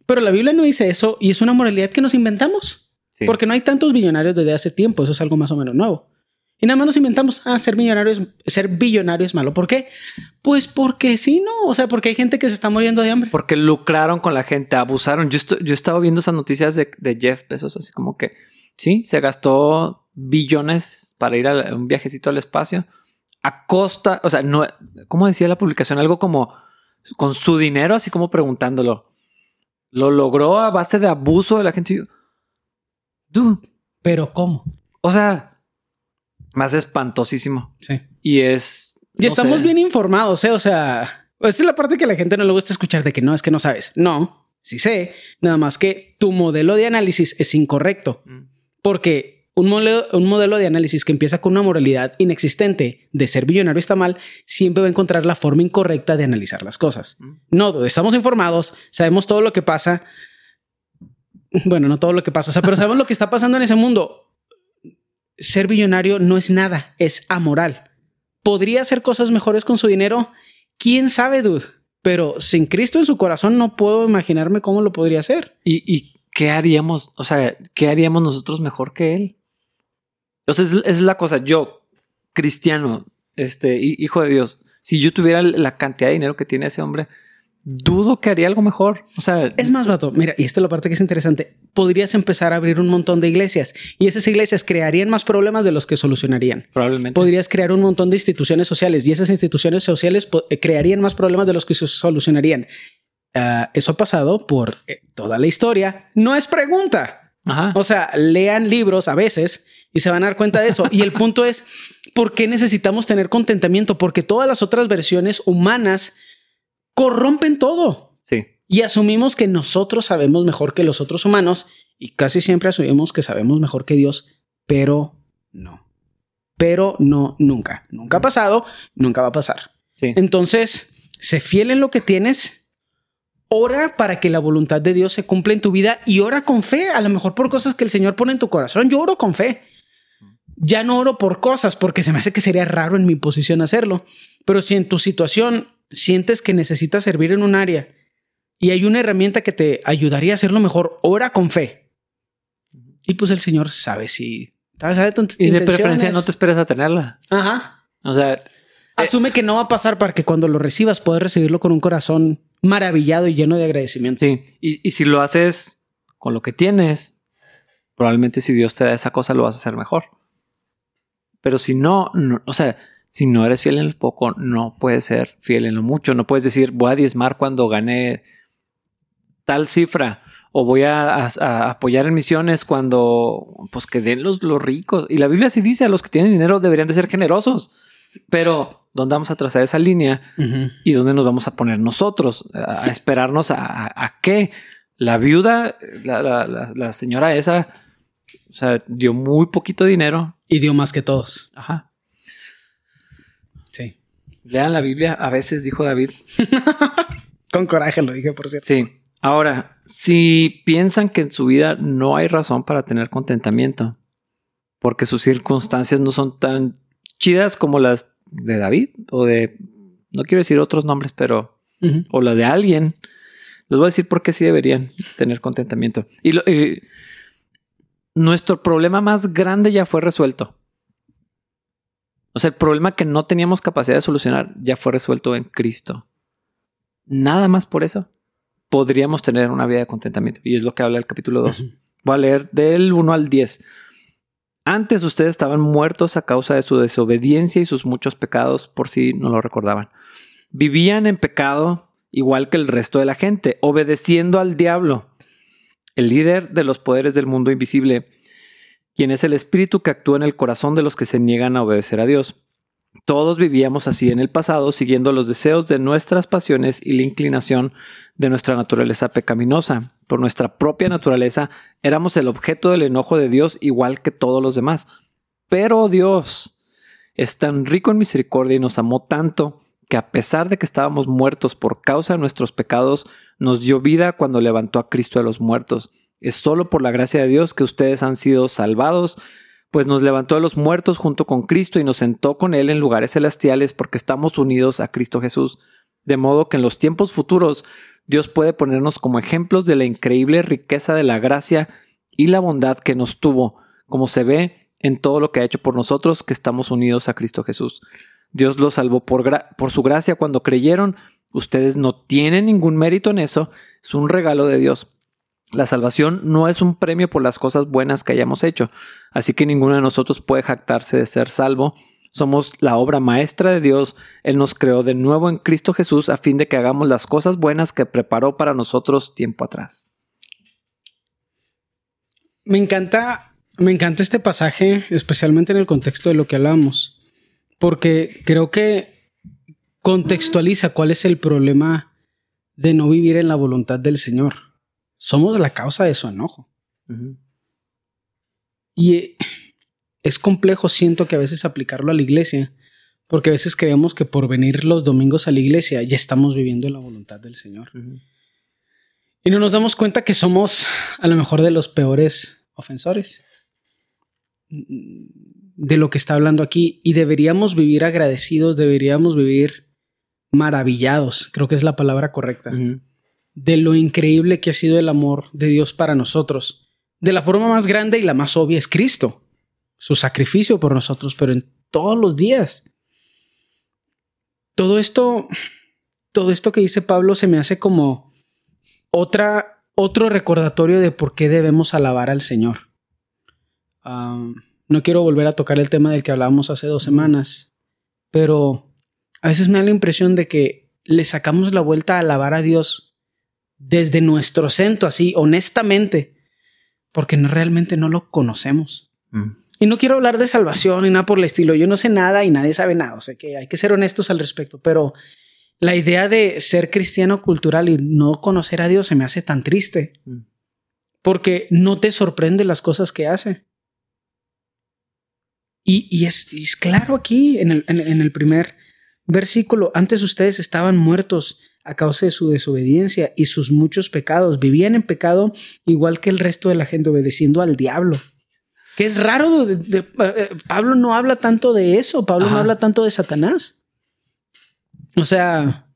Pero la Biblia no dice eso y es una moralidad que nos inventamos. Sí. Porque no hay tantos billonarios desde hace tiempo. Eso es algo más o menos nuevo. Y nada más nos inventamos, ah, ser millonario es, ser billonario es malo. ¿Por qué? Pues porque sí, no. O sea, porque hay gente que se está muriendo de hambre. Porque lucraron con la gente, abusaron. Yo, yo he estado viendo esas noticias de, de Jeff Bezos, así como que sí, se gastó billones para ir a un viajecito al espacio a costa, o sea, no, ¿cómo decía la publicación? Algo como con su dinero, así como preguntándolo. Lo logró a base de abuso de la gente. Dude, Pero ¿cómo? o sea, más espantosísimo. Sí. Y es. Y no estamos sé. bien informados, ¿eh? O sea, esta es la parte que a la gente no le gusta escuchar de que no, es que no sabes. No, sí sé. Nada más que tu modelo de análisis es incorrecto. Mm. Porque un modelo, un modelo de análisis que empieza con una moralidad inexistente de ser billonario está mal, siempre va a encontrar la forma incorrecta de analizar las cosas. Mm. No, estamos informados, sabemos todo lo que pasa. Bueno, no todo lo que pasa, o sea, pero sabemos lo que está pasando en ese mundo. Ser billonario no es nada, es amoral. ¿Podría hacer cosas mejores con su dinero? ¿Quién sabe, dude? Pero sin Cristo en su corazón no puedo imaginarme cómo lo podría hacer. ¿Y, y qué haríamos? O sea, ¿qué haríamos nosotros mejor que él? O sea, es, es la cosa. Yo, cristiano, este, hi- hijo de Dios, si yo tuviera la cantidad de dinero que tiene ese hombre, dudo que haría algo mejor. O sea, Es más, vato, mira, y esta es la parte que es interesante. Podrías empezar a abrir un montón de iglesias y esas iglesias crearían más problemas de los que solucionarían. probablemente. Podrías crear un montón de instituciones sociales y esas instituciones sociales eh, crearían más problemas de los que se solucionarían. Ah, eso ha pasado por eh, toda la historia. No es pregunta. Ajá. O sea, lean libros a veces y se van a dar cuenta de eso. Y el punto es, ¿por qué necesitamos tener contentamiento? Porque todas las otras versiones humanas corrompen todo. Sí. Y asumimos que nosotros sabemos mejor que los otros humanos y casi siempre asumimos que sabemos mejor que Dios, pero no. Pero no, nunca. Nunca ha pasado, nunca va a pasar. Sí. Entonces, sé fiel en lo que tienes. Ora para que la voluntad de Dios se cumpla en tu vida y ora con fe, a lo mejor por cosas que el Señor pone en tu corazón. Yo oro con fe. Ya no oro por cosas porque se me hace que sería raro en mi posición hacerlo. Pero si en tu situación sientes que necesitas servir en un área y hay una herramienta que te ayudaría a hacerlo mejor, ora con fe. Y pues el Señor sabe si... sabe tus Y de preferencia no te esperes a tenerla. Ajá. O sea, Asume que no va a pasar para que cuando lo recibas puedas recibirlo con un corazón maravillado y lleno de agradecimiento. sí. Y, y si lo haces con lo que tienes, probablemente si Dios te da esa cosa, lo vas a hacer mejor. Pero si no, no- o sea, si no eres fiel en lo poco, no puedes ser fiel en lo mucho. No puedes decir, voy a diezmar cuando gane tal cifra. O voy a, a- a apoyar en misiones cuando, pues que den los, los ricos. Y la Biblia sí dice, a los que tienen dinero deberían de ser generosos. Pero, ¿dónde vamos a trazar esa línea? ¿Y dónde nos vamos a poner nosotros? A, a esperarnos a qué? La viuda, la, la- la- la señora esa, o sea, dio muy poquito dinero. Y dio más que todos. Ajá. Sí. Lean la Biblia, a veces dijo David. Con coraje lo dije, por cierto. Sí. Ahora, si piensan que en su vida no hay razón para tener contentamiento, porque sus circunstancias no son tan chidas como las de David o de, no quiero decir otros nombres, pero o la de alguien, les voy a decir por qué sí deberían tener contentamiento. Y, lo- y nuestro problema más grande ya fue resuelto. O sea, el problema que no teníamos capacidad de solucionar ya fue resuelto en Cristo. Nada más por eso podríamos tener una vida de contentamiento. Y es lo que habla el capítulo 2. Ujú. Voy a leer del 1 al 10. Antes ustedes estaban muertos a causa de su desobediencia y sus muchos pecados, por si no lo recordaban. Vivían en pecado igual que el resto de la gente, obedeciendo al diablo, el líder de los poderes del mundo invisible, quien es el espíritu que actúa en el corazón de los que se niegan a obedecer a Dios. Todos vivíamos así en el pasado, siguiendo los deseos de nuestras pasiones y la inclinación de nuestra naturaleza pecaminosa. Por nuestra propia naturaleza éramos el objeto del enojo de Dios igual que todos los demás. Pero Dios, es tan rico en misericordia y nos amó tanto que a pesar de que estábamos muertos por causa de nuestros pecados, nos dio vida cuando levantó a Cristo de los muertos. Es solo por la gracia de Dios que ustedes han sido salvados, pues nos levantó de los muertos junto con Cristo y nos sentó con Él en lugares celestiales porque estamos unidos a Cristo Jesús. De modo que en los tiempos futuros Dios puede ponernos como ejemplos de la increíble riqueza de la gracia y la bondad que nos tuvo, como se ve en todo lo que ha hecho por nosotros que estamos unidos a Cristo Jesús. Dios los salvó por, por su gracia cuando creyeron. Ustedes no tienen ningún mérito en eso, es un regalo de Dios. La salvación no es un premio por las cosas buenas que hayamos hecho, así que ninguno de nosotros puede jactarse de ser salvo. Somos la obra maestra de Dios. Él nos creó de nuevo en Cristo Jesús a fin de que hagamos las cosas buenas que preparó para nosotros tiempo atrás. Me encanta, me encanta este pasaje, especialmente en el contexto de lo que hablamos, porque creo que contextualiza cuál es el problema de no vivir en la voluntad del Señor. Somos la causa de su enojo. Y es complejo, siento que a veces aplicarlo a la iglesia, porque a veces creemos que por venir los domingos a la iglesia ya estamos viviendo la voluntad del Señor. Y no nos damos cuenta que somos a lo mejor de los peores ofensores de lo que está hablando aquí y deberíamos vivir agradecidos, deberíamos vivir maravillados, creo que es la palabra correcta, de lo increíble que ha sido el amor de Dios para nosotros. De la forma más grande y la más obvia es Cristo, su sacrificio por nosotros, pero en todos los días. Todo esto, todo esto que dice Pablo se me hace como otra, otro recordatorio de por qué debemos alabar al Señor. no quiero volver a tocar el tema del que hablábamos hace dos semanas, pero a veces me da la impresión de que le sacamos la vuelta a alabar a Dios desde nuestro centro, así, honestamente, porque realmente no lo conocemos. Mm. Y no quiero hablar de salvación ni nada por el estilo. Yo no sé nada y nadie sabe nada. O sea que hay que ser honestos al respecto. Pero la idea de ser cristiano cultural y no conocer a Dios se me hace tan triste. Mm. Porque no te sorprende las cosas que hace. Y, es, claro aquí en el, en el primer versículo. Antes ustedes estaban muertos a causa de su desobediencia y sus muchos pecados. Vivían en pecado igual que el resto de la gente, obedeciendo al diablo. Que es raro, eh, Pablo no habla tanto de eso, Pablo no habla tanto de Satanás. O sea,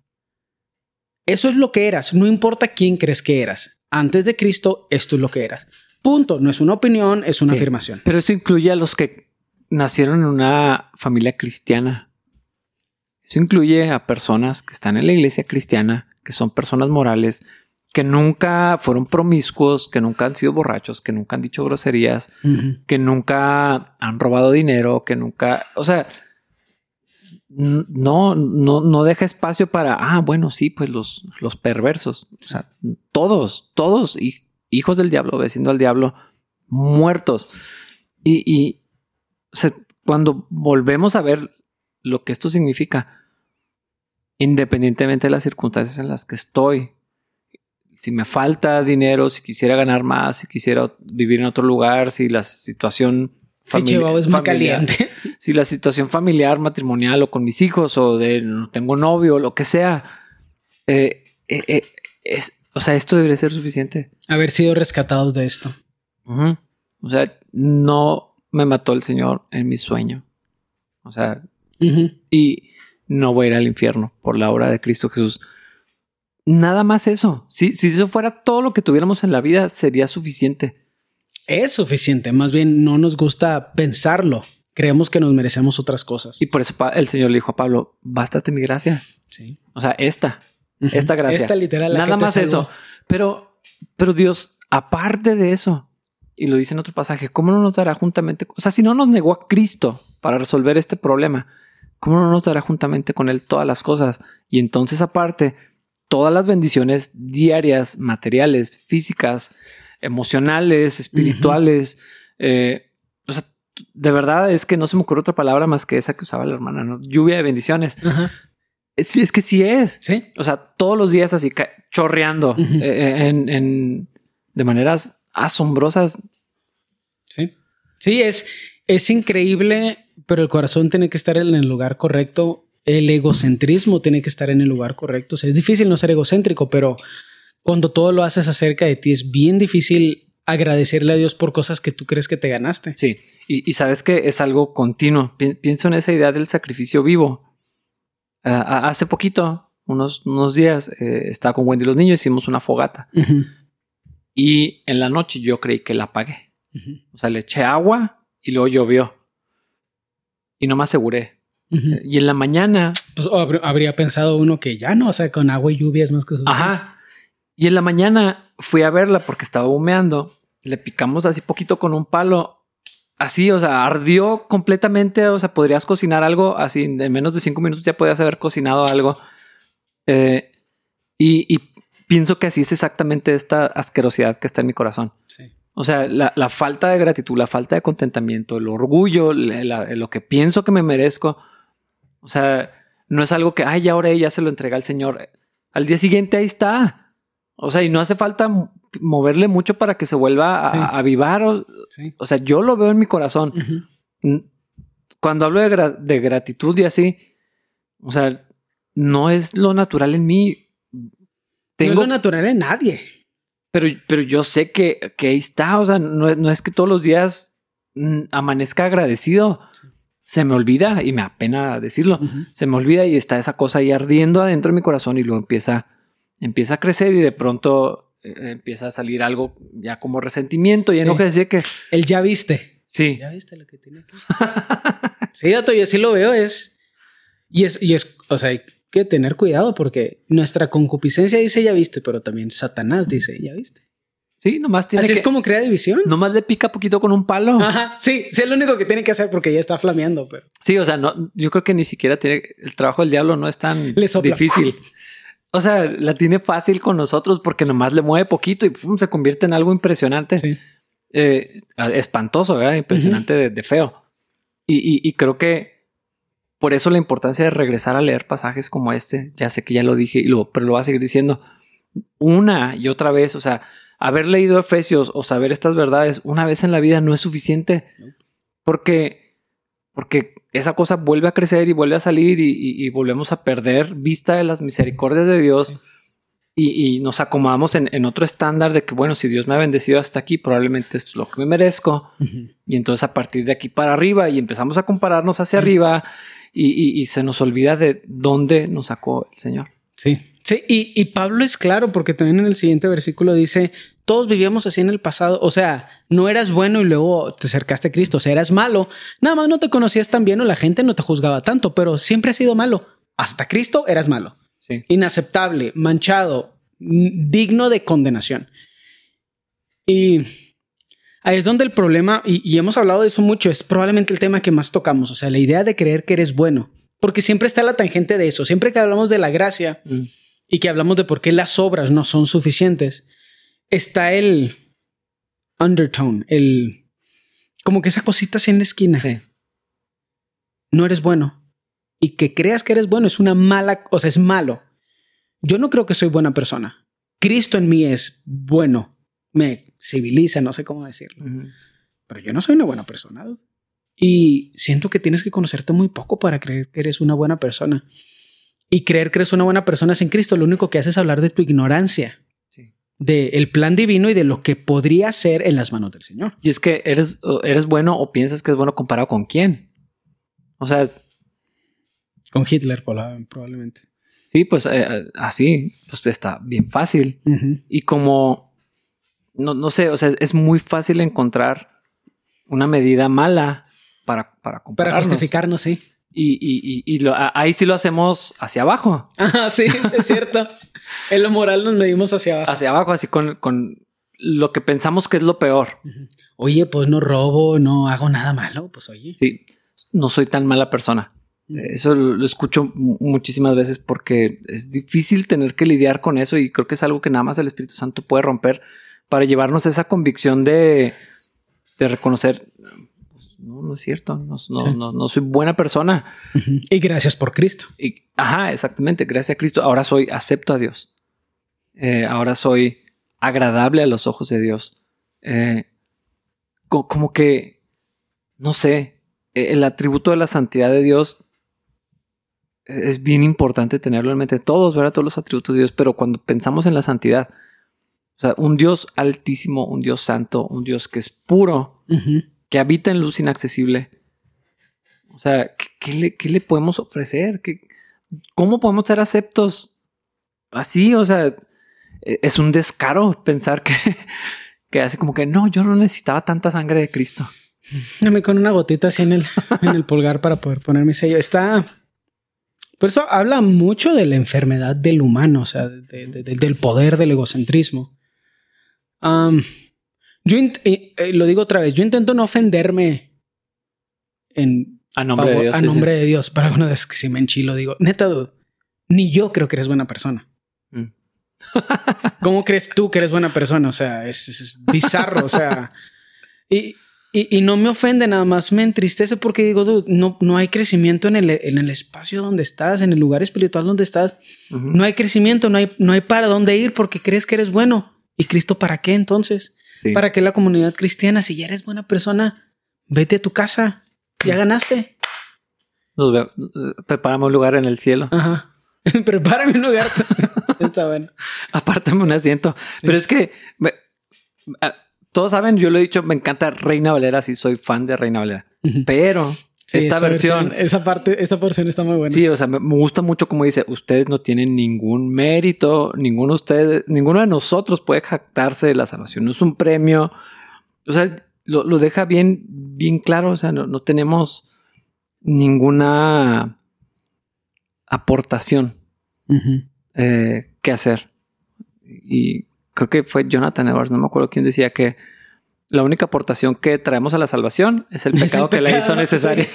eso es lo que eras, no importa quién crees que eras. Antes de Cristo, esto es lo que eras. Punto, no es una opinión, es una afirmación. Pero eso incluye a los que nacieron en una familia cristiana. Eso incluye a personas que están en la iglesia cristiana, que son personas morales, que nunca fueron promiscuos, que nunca han sido borrachos, que nunca han dicho groserías, que nunca han robado dinero, que nunca, o sea, no, no, no deja espacio para, ah, bueno, sí, pues los, los perversos, o sea, todos, todos hijos del diablo, obedeciendo al diablo, muertos. Y, y o sea, cuando volvemos a ver lo que esto significa, independientemente de las circunstancias en las que estoy, si me falta dinero, si quisiera ganar más, si quisiera vivir en otro lugar, si la situación familiar, es muy caliente. Si la situación familiar, matrimonial o con mis hijos o de no tengo novio, lo que sea, eh, eh, eh, es, o sea, esto debería ser suficiente. Haber sido rescatados de esto. O sea, no me mató el Señor en mi sueño. O sea, y no voy a ir al infierno por la obra de Cristo Jesús. Nada más eso. Si, si eso fuera todo lo que tuviéramos en la vida, sería suficiente. Es suficiente. Más bien no nos gusta pensarlo. Creemos que nos merecemos otras cosas. Y por eso el Señor le dijo a Pablo, bástate mi gracia. Sí. O sea, esta, esta gracia. Esta literal. Nada más eso. Pero, pero Dios, aparte de eso, y lo dice en otro pasaje, ¿cómo no nos dará juntamente? O sea, si no nos negó a Cristo para resolver este problema, ¿cómo no nos dará juntamente con Él todas las cosas? Y entonces aparte todas las bendiciones diarias, materiales, físicas, emocionales, espirituales. Eh, o sea, de verdad es que no se me ocurre otra palabra más que esa que usaba la hermana, ¿no? Lluvia de bendiciones. Sí, es que sí es. Sí. O sea, todos los días así chorreando eh, en, de maneras asombrosas. Sí. Sí, es, es increíble Pero el corazón tiene que estar en el lugar correcto. El egocentrismo tiene que estar en el lugar correcto. O sea, es difícil no ser egocéntrico, pero cuando todo lo haces acerca de ti, es bien difícil agradecerle a Dios por cosas que tú crees que te ganaste. Sí, y, sabes que es algo continuo. Pienso en esa idea del sacrificio vivo. Ah, hace poquito, unos, unos días, eh, estaba con Wendy y los niños, hicimos una fogata. Y en la noche yo creí que la apagué. O sea, le eché agua y luego llovió. Y no me aseguré. Y en la mañana. Pues habría pensado uno que ya no, o sea, con agua y lluvia es más que suficiente. Ajá. Y en la mañana fui a verla porque estaba humeando. Le picamos así poquito con un palo. Así, o sea, ardió completamente. O sea, podrías cocinar algo así. En menos de cinco minutos ya podías haber cocinado algo. Eh, y, y, pienso que así es exactamente esta asquerosidad que está en mi corazón. Sí. O sea, la, falta de gratitud, la falta de contentamiento, el orgullo, lo que pienso que me merezco. O sea, no es algo que, ay, ya ahora ella se lo entrega al Señor. Al día siguiente ahí está. O sea, y no hace falta moverle mucho para que se vuelva a, avivar. O, sea, yo lo veo en mi corazón. Cuando hablo de, gratitud y así, o sea, no es lo natural en mí. Tengo, no es lo natural en nadie. Pero, pero yo sé que, que ahí está. O sea, no, es que todos los días mm, amanezca agradecido. Se me olvida y me apena decirlo. Se me olvida y está esa cosa ahí ardiendo adentro de mi corazón y luego empieza, empieza a crecer y de pronto eh, empieza a salir algo ya como resentimiento. Y sí. que decir que. El ya viste. Sí. Ya viste lo que tiene aquí. sí, yo así lo veo. Es. Y es, y es, o sea, que tener cuidado porque nuestra concupiscencia dice ya viste, pero también Satanás dice ya viste. Sí, nomás tiene Así es como crea división. Nomás le pica poquito con un palo. Ajá, sí, sí, es lo único que tiene que hacer porque ya está flameando, pero. Sí, o sea, no, yo creo que ni siquiera tiene. El trabajo del diablo no es tan difícil. O sea, la tiene fácil con nosotros porque nomás le mueve poquito y se convierte en algo impresionante. Sí. Eh, espantoso, ¿verdad? Impresionante de, feo. y creo que por eso la importancia de regresar a leer pasajes como este. Ya sé que ya lo dije, y lo, pero lo voy a seguir diciendo una y otra vez. O sea, haber leído Efesios o saber estas verdades una vez en la vida no es suficiente. Porque, porque esa cosa vuelve a crecer y vuelve a salir y, volvemos a perder vista de las misericordias de Dios. Y, nos acomodamos en, otro estándar de que, bueno, si Dios me ha bendecido hasta aquí, probablemente esto es lo que me merezco. Y entonces a partir de aquí para arriba y empezamos a compararnos hacia arriba y, se nos olvida de dónde nos sacó el Señor. Sí. Sí, y, Pablo es claro porque también en el siguiente versículo dice, todos vivíamos así en el pasado, o sea, no eras bueno y luego te acercaste a Cristo, o sea, eras malo, nada más no te conocías tan bien o la gente no te juzgaba tanto, pero siempre has sido malo. Hasta Cristo eras malo, sí. inaceptable, manchado, digno de condenación. Y Ahí es donde el problema, y, hemos hablado de eso mucho, es probablemente el tema que más tocamos, o sea, la idea de creer que eres bueno, porque siempre está la tangente de eso, siempre que hablamos de la gracia mm. y que hablamos de por qué las obras no son suficientes, está el undertone, el como que esa cosita así en la esquina. No eres bueno. Y que creas que eres bueno es una mala, o sea, es malo. Yo no creo que soy buena persona. Cristo en mí es bueno me civiliza, no sé cómo decirlo. Pero yo no soy una buena persona. Y siento que tienes que conocerte muy poco para creer que eres una buena persona. Y creer que eres una buena persona sin Cristo, lo único que hace es hablar de tu ignorancia. Sí. Del plan divino y de lo que podría ser en las manos del Señor. Y es que eres, eres bueno o piensas que es bueno comparado con quién. O sea, con Hitler probablemente. Sí, pues eh, así, pues está bien fácil. Y como no, no sé, o sea, es muy fácil encontrar una medida mala para, para Para justificarnos, sí. Y, y, y, lo, ahí sí lo hacemos hacia abajo. Ajá, sí, es cierto. en lo moral nos medimos hacia abajo. Hacia abajo, así con, con lo que pensamos que es lo peor. Oye, pues no robo, no hago nada malo, pues oye. Sí, no soy tan mala persona. Eso lo escucho muchísimas veces porque es difícil tener que lidiar con eso y creo que es algo que nada más el Espíritu Santo puede romper para llevarnos esa convicción de, de reconocer, no, no es cierto, no, no, no, soy buena persona. Y gracias por Cristo. Y, ajá, exactamente, gracias a Cristo. Ahora soy, acepto a Dios. Eh, ahora soy agradable a los ojos de Dios. Eh, como que, no sé, eh, el atributo de la santidad de Dios es bien importante tenerlo en mente. Todos, ¿verdad? Todos los atributos de Dios, pero cuando pensamos en la santidad, o sea, un Dios altísimo, un Dios santo, un Dios que es puro, que habita en luz inaccesible. O sea, ¿qué, le, le, podemos ofrecer? ¿Qué, ¿Cómo podemos ser aceptos así? O sea, e, es un descaro pensar que, que hace como que no, yo no necesitaba tanta sangre de Cristo. Dame con una gotita así en el, en el pulgar para poder poner mi sello. Está. Por eso habla mucho de la enfermedad del humano, o sea, del poder del egocentrismo. Yo eh, lo digo otra vez, yo intento no ofenderme en a nombre de Dios. A nombre de Dios. Para una vez que si me enchilo, digo, neta, ni yo creo que eres buena persona. Mm. ¿Cómo crees tú que eres buena persona? O sea, es, bizarro. o sea, y, y, no me ofende nada más, me entristece porque digo, dude, no, no hay crecimiento en el, en el espacio donde estás, en el lugar espiritual donde estás. No hay crecimiento, no hay, no hay para dónde ir porque crees que eres bueno. ¿Y Cristo para qué entonces? ¿Para qué la comunidad cristiana? Si ya eres buena persona, vete a tu casa, ya ganaste. Nos prepárame un lugar en el cielo. Ajá. Prepárame un lugar. Está bueno. Apártame un asiento. Pero es que todos saben, yo lo he dicho, me encanta Reina Valera, sí soy fan de Reina Valera. Pero esta, versión, esa parte, esta porción está muy buena. Sí, o sea, me, gusta mucho como dice, ustedes no tienen ningún mérito, ninguno de ustedes, ninguno de nosotros puede jactarse de la salvación, no es un premio. O sea, lo, deja bien, bien claro, o sea, no, tenemos ninguna aportación eh, que hacer. Y creo que fue Jonathan Edwards, no me acuerdo quién decía que la única aportación que traemos a la salvación es el pecado que la hizo necesaria.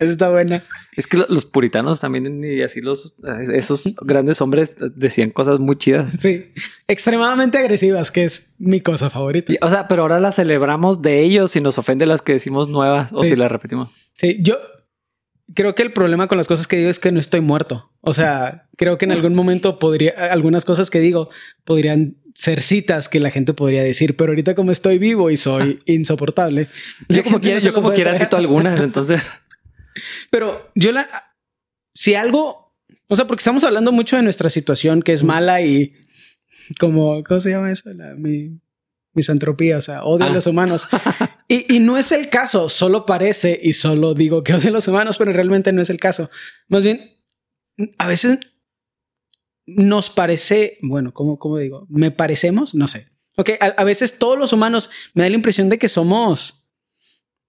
Eso está buena. Es que los puritanos también y así los esos grandes hombres decían cosas muy chidas. Sí, extremadamente agresivas, que es mi cosa favorita. o sea, pero ahora las celebramos de ellos y nos ofende las que decimos nuevas o si las repetimos. Sí, yo creo que el problema con las cosas que digo es que no estoy muerto. O sea, creo que en algún momento podría algunas cosas que digo podrían ser citas que la gente podría decir, pero ahorita como estoy vivo y soy insoportable. Yo como quiera, yo como quiera cito algunas, entonces. Pero yo la si algo, o sea, porque estamos hablando mucho de nuestra situación que es mala y como ¿cómo se llama eso? La, mi misantropía, o sea, odio a ah. los humanos. y, y no es el caso, solo parece y solo digo que odio a los humanos, pero realmente no es el caso. Más bien, a veces nos parece, bueno, ¿cómo, cómo digo? ¿Me parecemos? No sé. Ok, a, veces todos los humanos me da la impresión de que somos,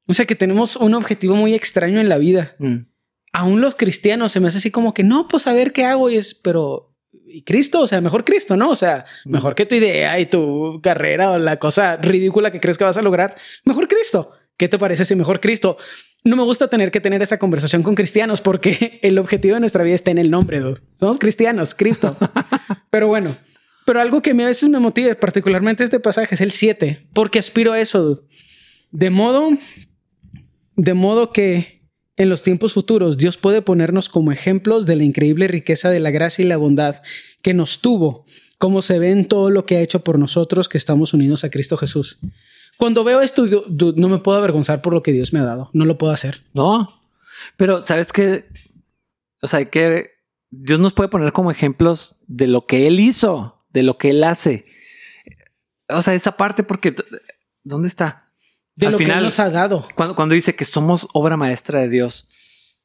o sea, que tenemos un objetivo muy extraño en la vida. Mm. Aún los cristianos se me hace así como que, no, pues a ver qué hago y es, pero, ¿y Cristo? O sea, mejor Cristo, ¿no? O sea, mm. mejor que tu idea y tu carrera o la cosa ridícula que crees que vas a lograr, mejor Cristo. ¿Qué te parece si mejor Cristo? No me gusta tener que tener esa conversación con cristianos porque el objetivo de nuestra vida está en el nombre, dude. Somos cristianos, Cristo. pero bueno, pero algo que a veces me motiva, particularmente este pasaje, es el 7, porque aspiro a eso, dude. De modo, de modo que en los tiempos futuros Dios puede ponernos como ejemplos de la increíble riqueza de la gracia y la bondad que nos tuvo, como se ve en todo lo que ha hecho por nosotros que estamos unidos a Cristo Jesús. Cuando veo esto, no me puedo avergonzar por lo que Dios me ha dado. No lo puedo hacer. No, pero sabes que, o sea, que Dios nos puede poner como ejemplos de lo que Él hizo, de lo que Él hace. O sea, esa parte, porque ¿dónde está? De lo que Él nos ha dado. Cuando, cuando dice que somos obra maestra de Dios.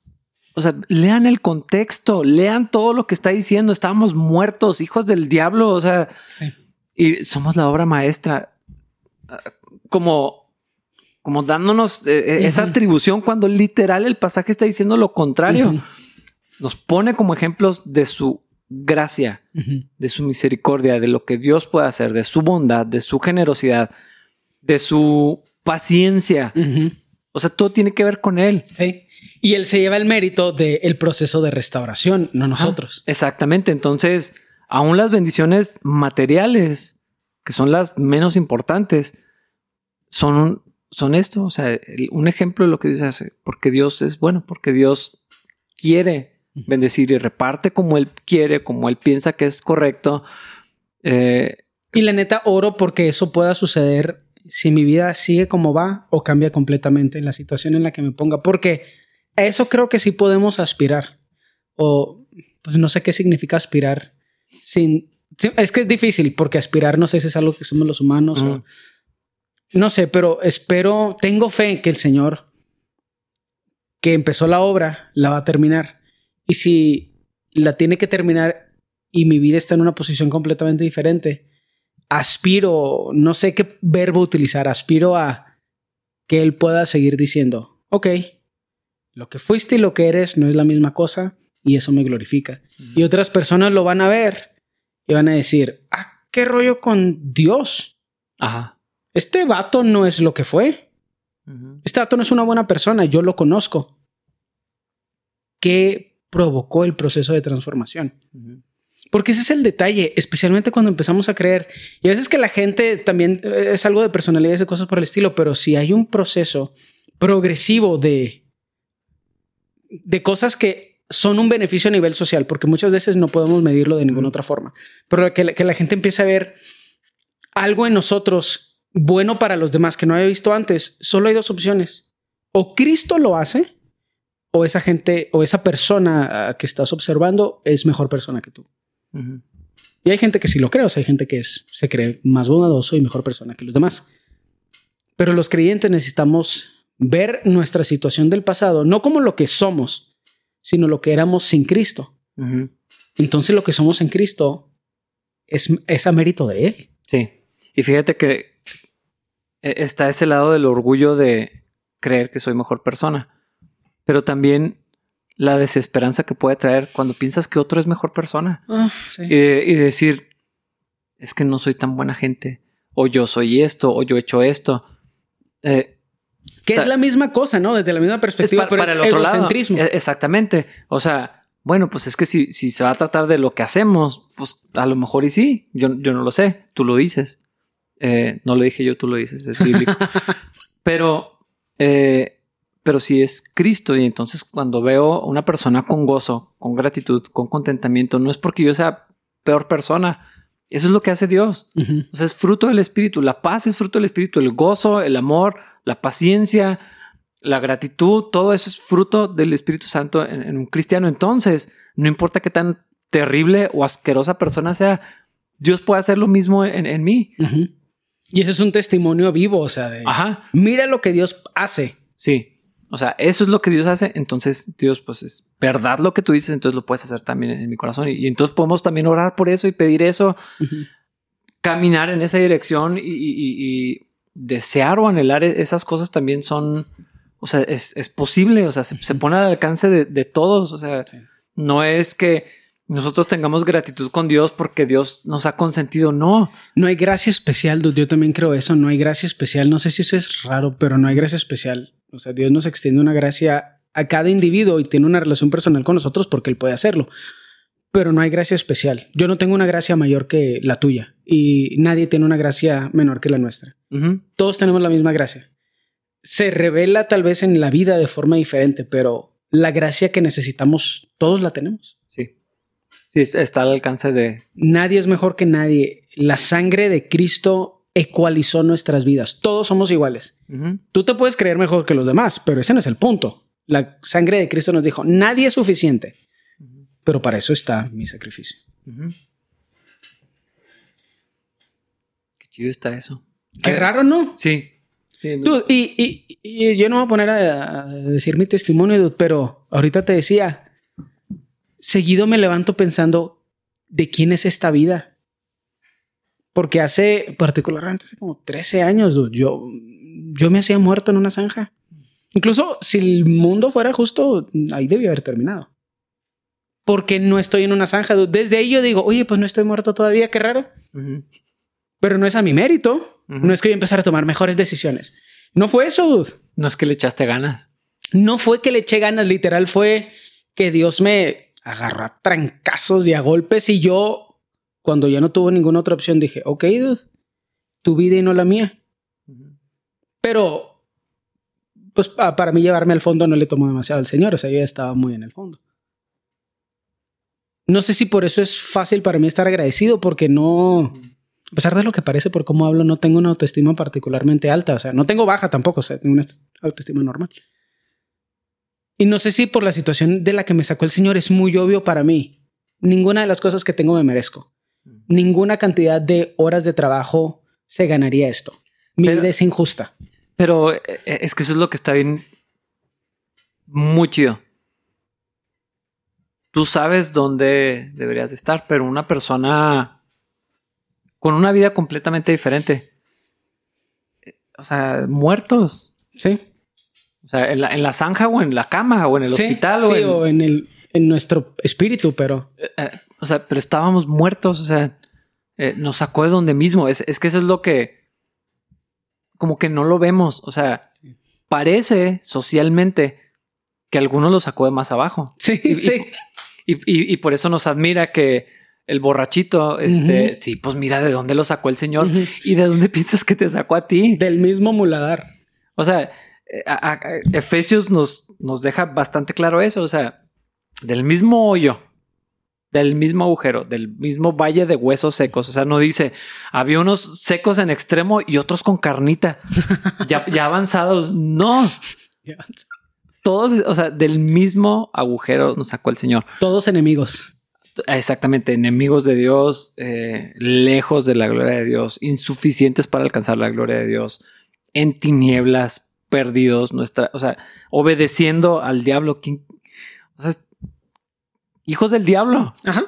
O sea, lean el contexto, lean todo lo que está diciendo. Estábamos muertos, hijos del diablo. O sea, y somos la obra maestra como, como dándonos eh, eh, esa atribución cuando literal el pasaje está diciendo lo contrario. Nos pone como ejemplos de su gracia, de su misericordia, de lo que Dios puede hacer, de su bondad, de su generosidad, de su paciencia. O sea, todo tiene que ver con Él. Sí. Y Él se lleva el mérito del proceso de restauración, no nosotros. exactamente. Entonces, aún las bendiciones materiales, que son las menos importantes, son, son esto, o sea, un ejemplo de lo que Dios hace, porque Dios es bueno, porque Dios quiere bendecir y reparte como Él quiere, como Él piensa que es correcto. Eh, y la neta, oro porque eso pueda suceder si mi vida sigue como va o cambia completamente en la situación en la que me ponga, porque a eso creo que sí podemos aspirar. O pues no sé qué significa aspirar sin... Es que es difícil porque aspirar no sé si es algo que somos los humanos o... No sé, pero espero, tengo fe que el Señor que empezó la obra la va a terminar. Y si la tiene que terminar y mi vida está en una posición completamente diferente, aspiro, no sé qué verbo utilizar, aspiro a que Él pueda seguir diciendo, ok, lo que fuiste y lo que eres no es la misma cosa y eso me glorifica. Y otras personas lo van a ver y van a decir, ah, qué rollo con Dios. Ajá. Este vato no es lo que fue. Este vato no es una buena persona, yo lo conozco. ¿Qué provocó el proceso de transformación? Porque ese es el detalle, especialmente cuando empezamos a creer. Y a veces que la gente también eh, es algo de personalidades y cosas por el estilo, pero si hay un proceso progresivo de, de cosas que son un beneficio a nivel social, porque muchas veces no podemos medirlo de ninguna otra forma, pero que, que la gente empieza a ver algo en nosotros bueno para los demás que no había visto antes, solo hay dos opciones. O Cristo lo hace, o esa gente o esa persona ah, que estás observando es mejor persona que tú. Y hay gente que sí lo cree, o sea, hay gente que es, se cree más bondadoso y mejor persona que los demás. Pero los creyentes necesitamos ver nuestra situación del pasado, no como lo que somos, sino lo que éramos sin Cristo. Entonces lo que somos en Cristo es, es a mérito de Él. Sí. Y fíjate que está ese lado del orgullo de creer que soy mejor persona, pero también la desesperanza que puede traer cuando piensas que otro es mejor persona. Ah, y, decir, es que no soy tan buena gente, o yo soy esto, o yo he hecho esto. Eh, que es la misma cosa, ¿no? Desde la misma perspectiva, pero es el otro egocentrismo. E, exactamente. O sea, bueno, pues es que si, si, se va a tratar de lo que hacemos, pues a lo mejor y sí, yo, yo no lo sé, tú lo dices. Eh, no lo dije yo, tú lo dices, es bíblico. pero eh, pero si es Cristo y entonces cuando veo una persona con gozo, con gratitud, con contentamiento, no es porque yo sea peor persona. Eso es lo que hace Dios. O sea, es fruto del Espíritu. La paz es fruto del Espíritu. El gozo, el amor, la paciencia, la gratitud, todo eso es fruto del Espíritu Santo en, un cristiano. Entonces, no importa qué tan terrible o asquerosa persona sea, Dios puede hacer lo mismo en, mí. Y ese es un testimonio vivo, o sea, de... Ajá. Mira lo que Dios hace. Sí. O sea, eso es lo que Dios hace. Entonces, Dios, pues es verdad lo que tú dices. Entonces lo puedes hacer también en, mi corazón. Y, entonces podemos también orar por eso y pedir eso, caminar en esa dirección y, desear o anhelar e, esas cosas también son, o sea, es, posible. O sea, se, pone al alcance de, todos. O sea, no es que nosotros tengamos gratitud con Dios porque Dios nos ha consentido. No. No hay gracia especial. Yo también creo eso. No hay gracia especial. No sé si eso es raro, pero no hay gracia especial. O sea, Dios nos extiende una gracia a cada individuo y tiene una relación personal con nosotros porque Él puede hacerlo. Pero no hay gracia especial. Yo no tengo una gracia mayor que la tuya y nadie tiene una gracia menor que la nuestra. Todos tenemos la misma gracia. Se revela tal vez en la vida de forma diferente, pero la gracia que necesitamos, todos la tenemos. Sí. Sí, está al alcance de... Nadie es mejor que nadie. La sangre de Cristo ecualizó nuestras vidas. Todos somos iguales. Tú te puedes creer mejor que los demás, pero ese no es el punto. La sangre de Cristo nos dijo, nadie es suficiente, pero para eso está mi sacrificio. Qué chido está eso. Qué raro, ¿no? Sí. y, yo no me voy a poner a, decir mi testimonio, pero ahorita te decía, seguido me levanto pensando, ¿de quién es esta vida? Porque hace, particularmente hace como 13 años, yo, yo me hacía muerto en una zanja. Incluso si el mundo fuera justo, ahí debió haber terminado. Porque no estoy en una zanja. Desde ahí yo digo, oye, pues no estoy muerto todavía, qué raro. Pero no es a mi mérito. No es que yo empezar a tomar mejores decisiones. No fue eso, dude. No es que le echaste ganas. No fue que le eché ganas, literal fue que Dios me agarró a trancazos y a golpes y yo cuando ya no tuvo ninguna otra opción, dije, ok, dude, tu vida y no la mía. Pero, pues para mí llevarme al fondo no le tomó demasiado al Señor, o sea, yo ya estaba muy en el fondo. No sé si por eso es fácil para mí estar agradecido, porque no, A pesar de lo que parece por cómo hablo, no tengo una autoestima particularmente alta. O sea, no tengo baja tampoco, o sea, tengo una autoestima normal. Y no sé si por la situación de la que me sacó el Señor es muy obvio para mí. Ninguna de las cosas que tengo me merezco. Ninguna cantidad de horas de trabajo se ganaría esto. Mi vida es injusta. Pero eh, eh, es que eso es lo que está bien. Muy chido. Tú sabes dónde deberías de estar, pero una persona con una vida completamente diferente. O sea, muertos. Sí. O sea, en la, zanja o en la cama o en el hospital. Sí, o, en... el, en nuestro espíritu, pero... Eh, eh, o sea, pero estábamos muertos, o sea, eh, nos sacó de donde mismo. Es, que eso es lo que... Como que no lo vemos, o sea, parece socialmente que algunos lo sacó de más abajo. Sí, sí. Y, por eso nos admira que el borrachito, este, sí, pues mira de dónde lo sacó el Señor y de dónde piensas que te sacó a ti. Del mismo muladar. O sea, eh, Efesios nos, nos deja bastante claro eso, o sea, del mismo hoyo, del mismo agujero, del mismo valle de huesos secos, o sea, no dice, había unos secos en extremo y otros con carnita, ya, ya avanzados, no. Todos, o sea, del mismo agujero nos sacó el Señor. Todos enemigos. Exactamente, enemigos de Dios, eh, lejos de la gloria de Dios, insuficientes para alcanzar la gloria de Dios, en tinieblas, perdidos, nuestra, o sea, obedeciendo al diablo. O sea, hijos del diablo. Ajá.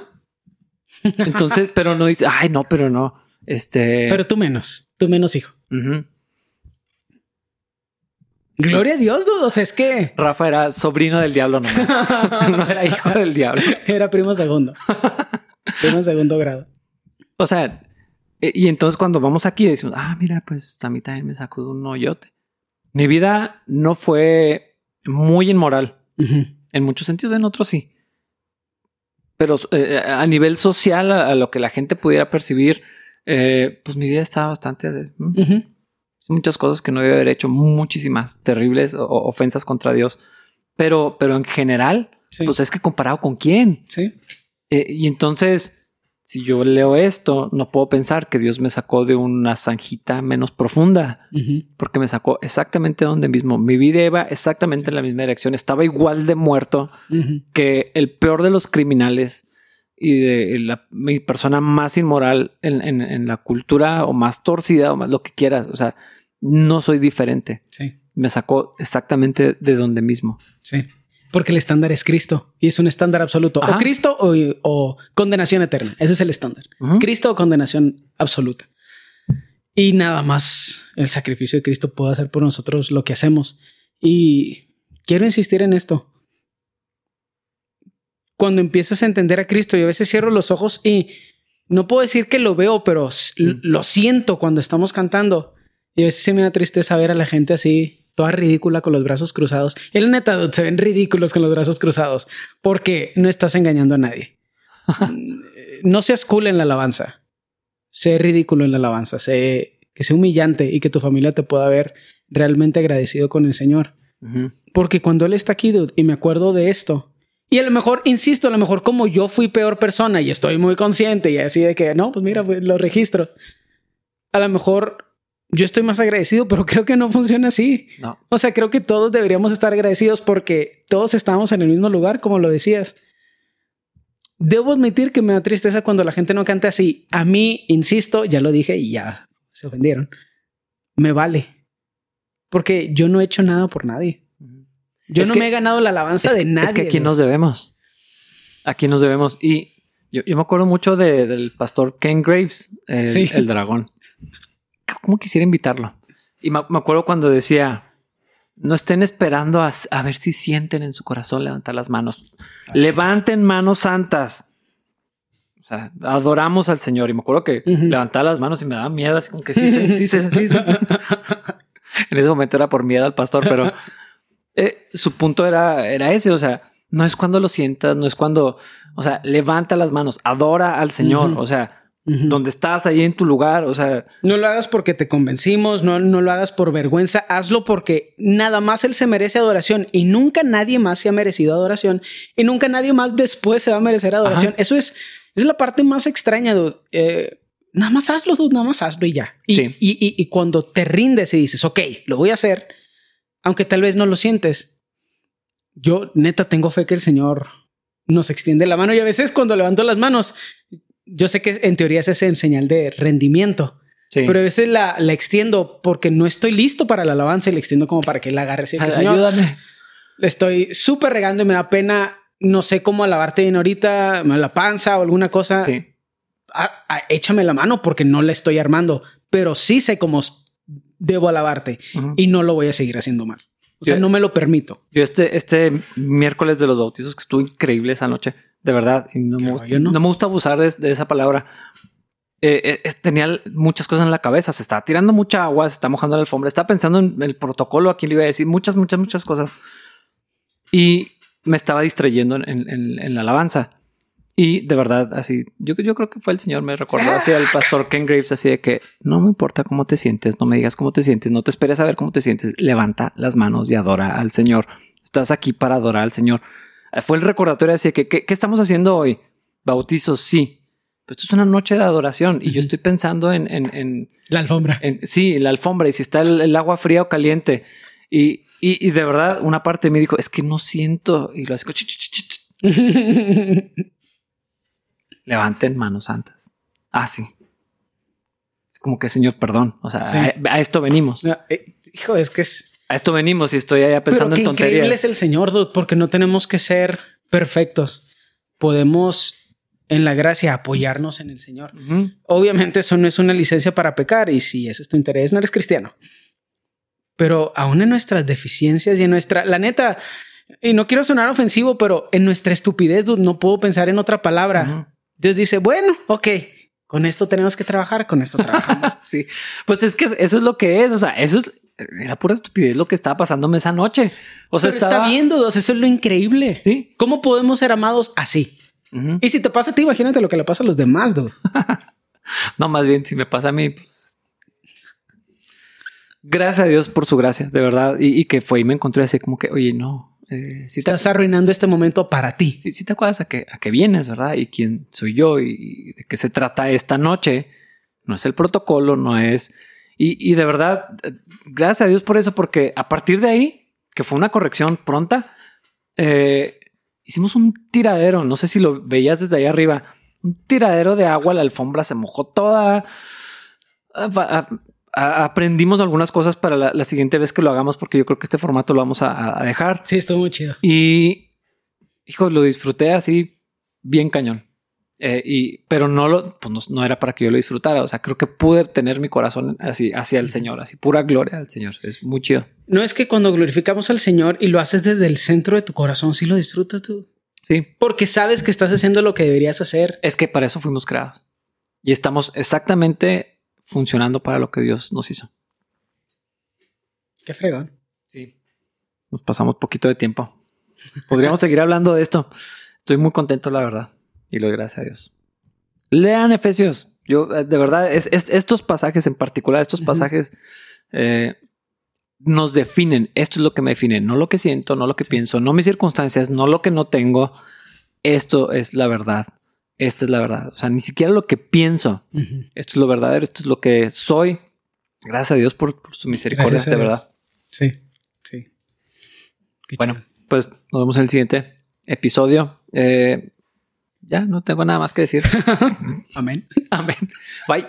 Entonces, pero no dice, ay, no, pero no. Este. Pero tú menos, tú menos hijo. Gloria a Dios, dudos. Es que Rafa era sobrino del diablo nomás. no era hijo del diablo. Era primo segundo. primo segundo grado. O sea, e, y entonces cuando vamos aquí decimos, ah, mira, pues a mí también me sacó de un hoyote. Mi vida no fue muy inmoral. En muchos sentidos, en otros sí. Pero eh, a nivel social, a, lo que la gente pudiera percibir, eh, pues mi vida estaba bastante... Muchas cosas que no debía haber hecho, muchísimas terribles ofensas contra Dios. Pero, pero en general, pues es que comparado con quién. Sí. Eh, y entonces, si yo leo esto, no puedo pensar que Dios me sacó de una zanjita menos profunda, porque me sacó exactamente donde mismo. Mi vida iba exactamente en la misma dirección. Estaba igual de muerto que el peor de los criminales y de la, mi persona más inmoral en, la cultura o más torcida o más lo que quieras. O sea, no soy diferente. Sí. Me sacó exactamente de donde mismo. Sí. Porque el estándar es Cristo y es un estándar absoluto. O Cristo o, condenación eterna. Ese es el estándar. Cristo o condenación absoluta. Y nada más el sacrificio de Cristo puede hacer por nosotros lo que hacemos. Y quiero insistir en esto. Cuando empiezas a entender a Cristo, y a veces cierro los ojos y no puedo decir que lo veo, pero lo siento cuando estamos cantando. Y a veces se me da tristeza ver a la gente así toda ridícula con los brazos cruzados. El neta se ven ridículos con los brazos cruzados porque no estás engañando a nadie. no seas cool en la alabanza. Sé ridículo en la alabanza. Sé que sea humillante y que tu familia te pueda ver realmente agradecido con el Señor. Porque cuando Él está aquí, y me acuerdo de esto, y a lo mejor, insisto, a lo mejor como yo fui peor persona y estoy muy consciente y así de que, no, pues mira, pues, lo registro. A lo mejor yo estoy más agradecido, pero creo que no funciona así. No. O sea, creo que todos deberíamos estar agradecidos porque todos estamos en el mismo lugar, como lo decías. Debo admitir que me da tristeza cuando la gente no canta así. A mí, insisto, ya lo dije y ya se ofendieron. Me vale. Porque yo no he hecho nada por nadie. Yo no me he ganado la alabanza de nadie. Es que aquí nos debemos. Aquí nos debemos. Y yo, me acuerdo mucho del pastor Ken Graves, el dragón cómo quisiera invitarlo. Y me, acuerdo cuando decía, no estén esperando a, ver si sienten en su corazón levantar las manos. Levanten manos santas. O sea, adoramos al Señor. Y me acuerdo que levantaba las manos y me daba miedo, así como que sí, sí, sí, sí, sí. en ese momento era por miedo al pastor, pero eh, su punto era, era ese. O sea, no es cuando lo sientas, no es cuando, o sea, levanta las manos, adora al Señor. O sea, donde estás ahí en tu lugar, o sea... No lo hagas porque te convencimos, no, no lo hagas por vergüenza, hazlo porque nada más Él se merece adoración y nunca nadie más se ha merecido adoración y nunca nadie más después se va a merecer adoración. Eso es, es la parte más extraña, eh, nada más hazlo, dude, nada más hazlo y ya. Y, Sí. y, y- y cuando te rindes y dices, ok, lo voy a hacer, aunque tal vez no lo sientes, yo neta tengo fe que el Señor nos extiende la mano y a veces cuando levanto las manos, yo sé que en teoría ese es en señal de rendimiento, Sí. pero a veces la, la extiendo porque no estoy listo para la alabanza y la extiendo como para que la agarre. Ay- Señor, Ayúdame. le estoy súper regando y me da pena. No sé cómo alabarte bien ahorita, la panza o alguna cosa. Sí. Ah, échame la mano porque no la estoy armando, pero sí sé cómo debo alabarte y no lo voy a seguir haciendo mal. O sea, no me lo permito. Yo este, este miércoles de los bautizos que estuvo increíble esa noche, de verdad, no, me, ¿no? no me gusta abusar de, de esa palabra. Eh, eh, tenía muchas cosas en la cabeza, se estaba tirando mucha agua, se está mojando la alfombra, estaba pensando en el protocolo, aquí le iba a decir muchas, muchas, muchas cosas. Y me estaba distrayendo en, en- en- en la alabanza. Y de verdad, así, yo, yo creo que fue el Señor, me recordó así al pastor Ken Graves, así de que no me importa cómo te sientes, no me digas cómo te sientes, no te esperes a ver cómo te sientes, levanta las manos y adora al Señor. Estás aquí para adorar al Señor. Eh, Fue el recordatorio así de que, ¿qué, qué estamos haciendo hoy? Bautizos, sí. Pero esto es una noche de adoración y yo estoy pensando en, en, en, La alfombra. en- sí, la alfombra y si está el, el agua fría o caliente. Y, y, y de verdad, una parte de mí dijo, es que no siento. Y lo hace, como, "Ch, ch, ch, ch". levanten manos santas. Ah, sí. Es como que, Señor, perdón. O sea, Sí. a, a esto venimos. No, eh, hijo, es que es. A esto venimos y estoy allá Pero pensando qué en increíble tonterías. es el Señor, dude, porque no tenemos que ser perfectos. Podemos, en la gracia, apoyarnos en el Señor. Obviamente eso no es una licencia para pecar y si ese es tu interés, no eres cristiano. Pero aún en nuestras deficiencias y en nuestra, la neta, y no quiero sonar ofensivo, pero en nuestra estupidez dude, no puedo pensar en otra palabra. Dios dice, bueno, ok, con esto tenemos que trabajar, con esto trabajamos. Sí, pues es que eso es lo que es. O sea, eso es era pura estupidez lo que estaba pasándome esa noche. O sea, Pero estaba está bien, dude, eso es lo increíble. Sí. ¿Cómo podemos ser amados así? Y si te pasa a ti, imagínate lo que le pasa a los demás, dude. No, más bien, si me pasa a mí, pues. Gracias a Dios por su gracia, de verdad. Y, y que fue y me encontré así como que, oye, no. Eh, si, te, Estás arruinando este momento para ti. sí- sí te acuerdas a que, a que vienes, ¿verdad? Y quién soy yo y, y de qué se trata esta noche. No es el protocolo, no es. Y, y de verdad, gracias a Dios por eso, porque a partir de ahí, que fue una corrección pronta, eh, hicimos un tiradero. No sé si lo veías desde ahí arriba. Un tiradero de agua, la alfombra se mojó toda. Aprendimos algunas cosas para la, la siguiente vez que lo hagamos, porque yo creo que este formato lo vamos a, a dejar. Sí, estuvo muy chido. Y, hijo, lo disfruté así bien cañón. Eh, y, pero no lo, pues no, no era para que yo lo disfrutara. O sea, creo que pude tener mi corazón así hacia el Señor, así pura gloria al Señor. Es muy chido. No es que cuando glorificamos al Señor y lo haces desde el centro de tu corazón, sí lo disfrutas tú. Sí, Porque sabes que estás haciendo lo que deberías hacer. es que para eso fuimos creados y estamos exactamente funcionando para lo que Dios nos hizo. Qué fregón. Sí. Nos pasamos poquito de tiempo. Podríamos seguir hablando de esto. Estoy muy contento, la verdad. Y lo doy gracias a Dios. Lean Efesios. Yo, eh, de verdad, es, es- estos pasajes en particular, estos pasajes eh, nos definen. Esto es lo que me define. No lo que siento, no lo que pienso, no mis circunstancias, no lo que no tengo. Esto es la verdad. Esta es la verdad. O sea, ni siquiera lo que pienso. Esto es lo verdadero. Esto es lo que soy. Gracias a Dios por, por su misericordia, de verdad. Sí, sí. Qué Bueno, pues nos vemos en el siguiente episodio. Eh, ya no tengo nada más que decir. amén. Amén. Bye.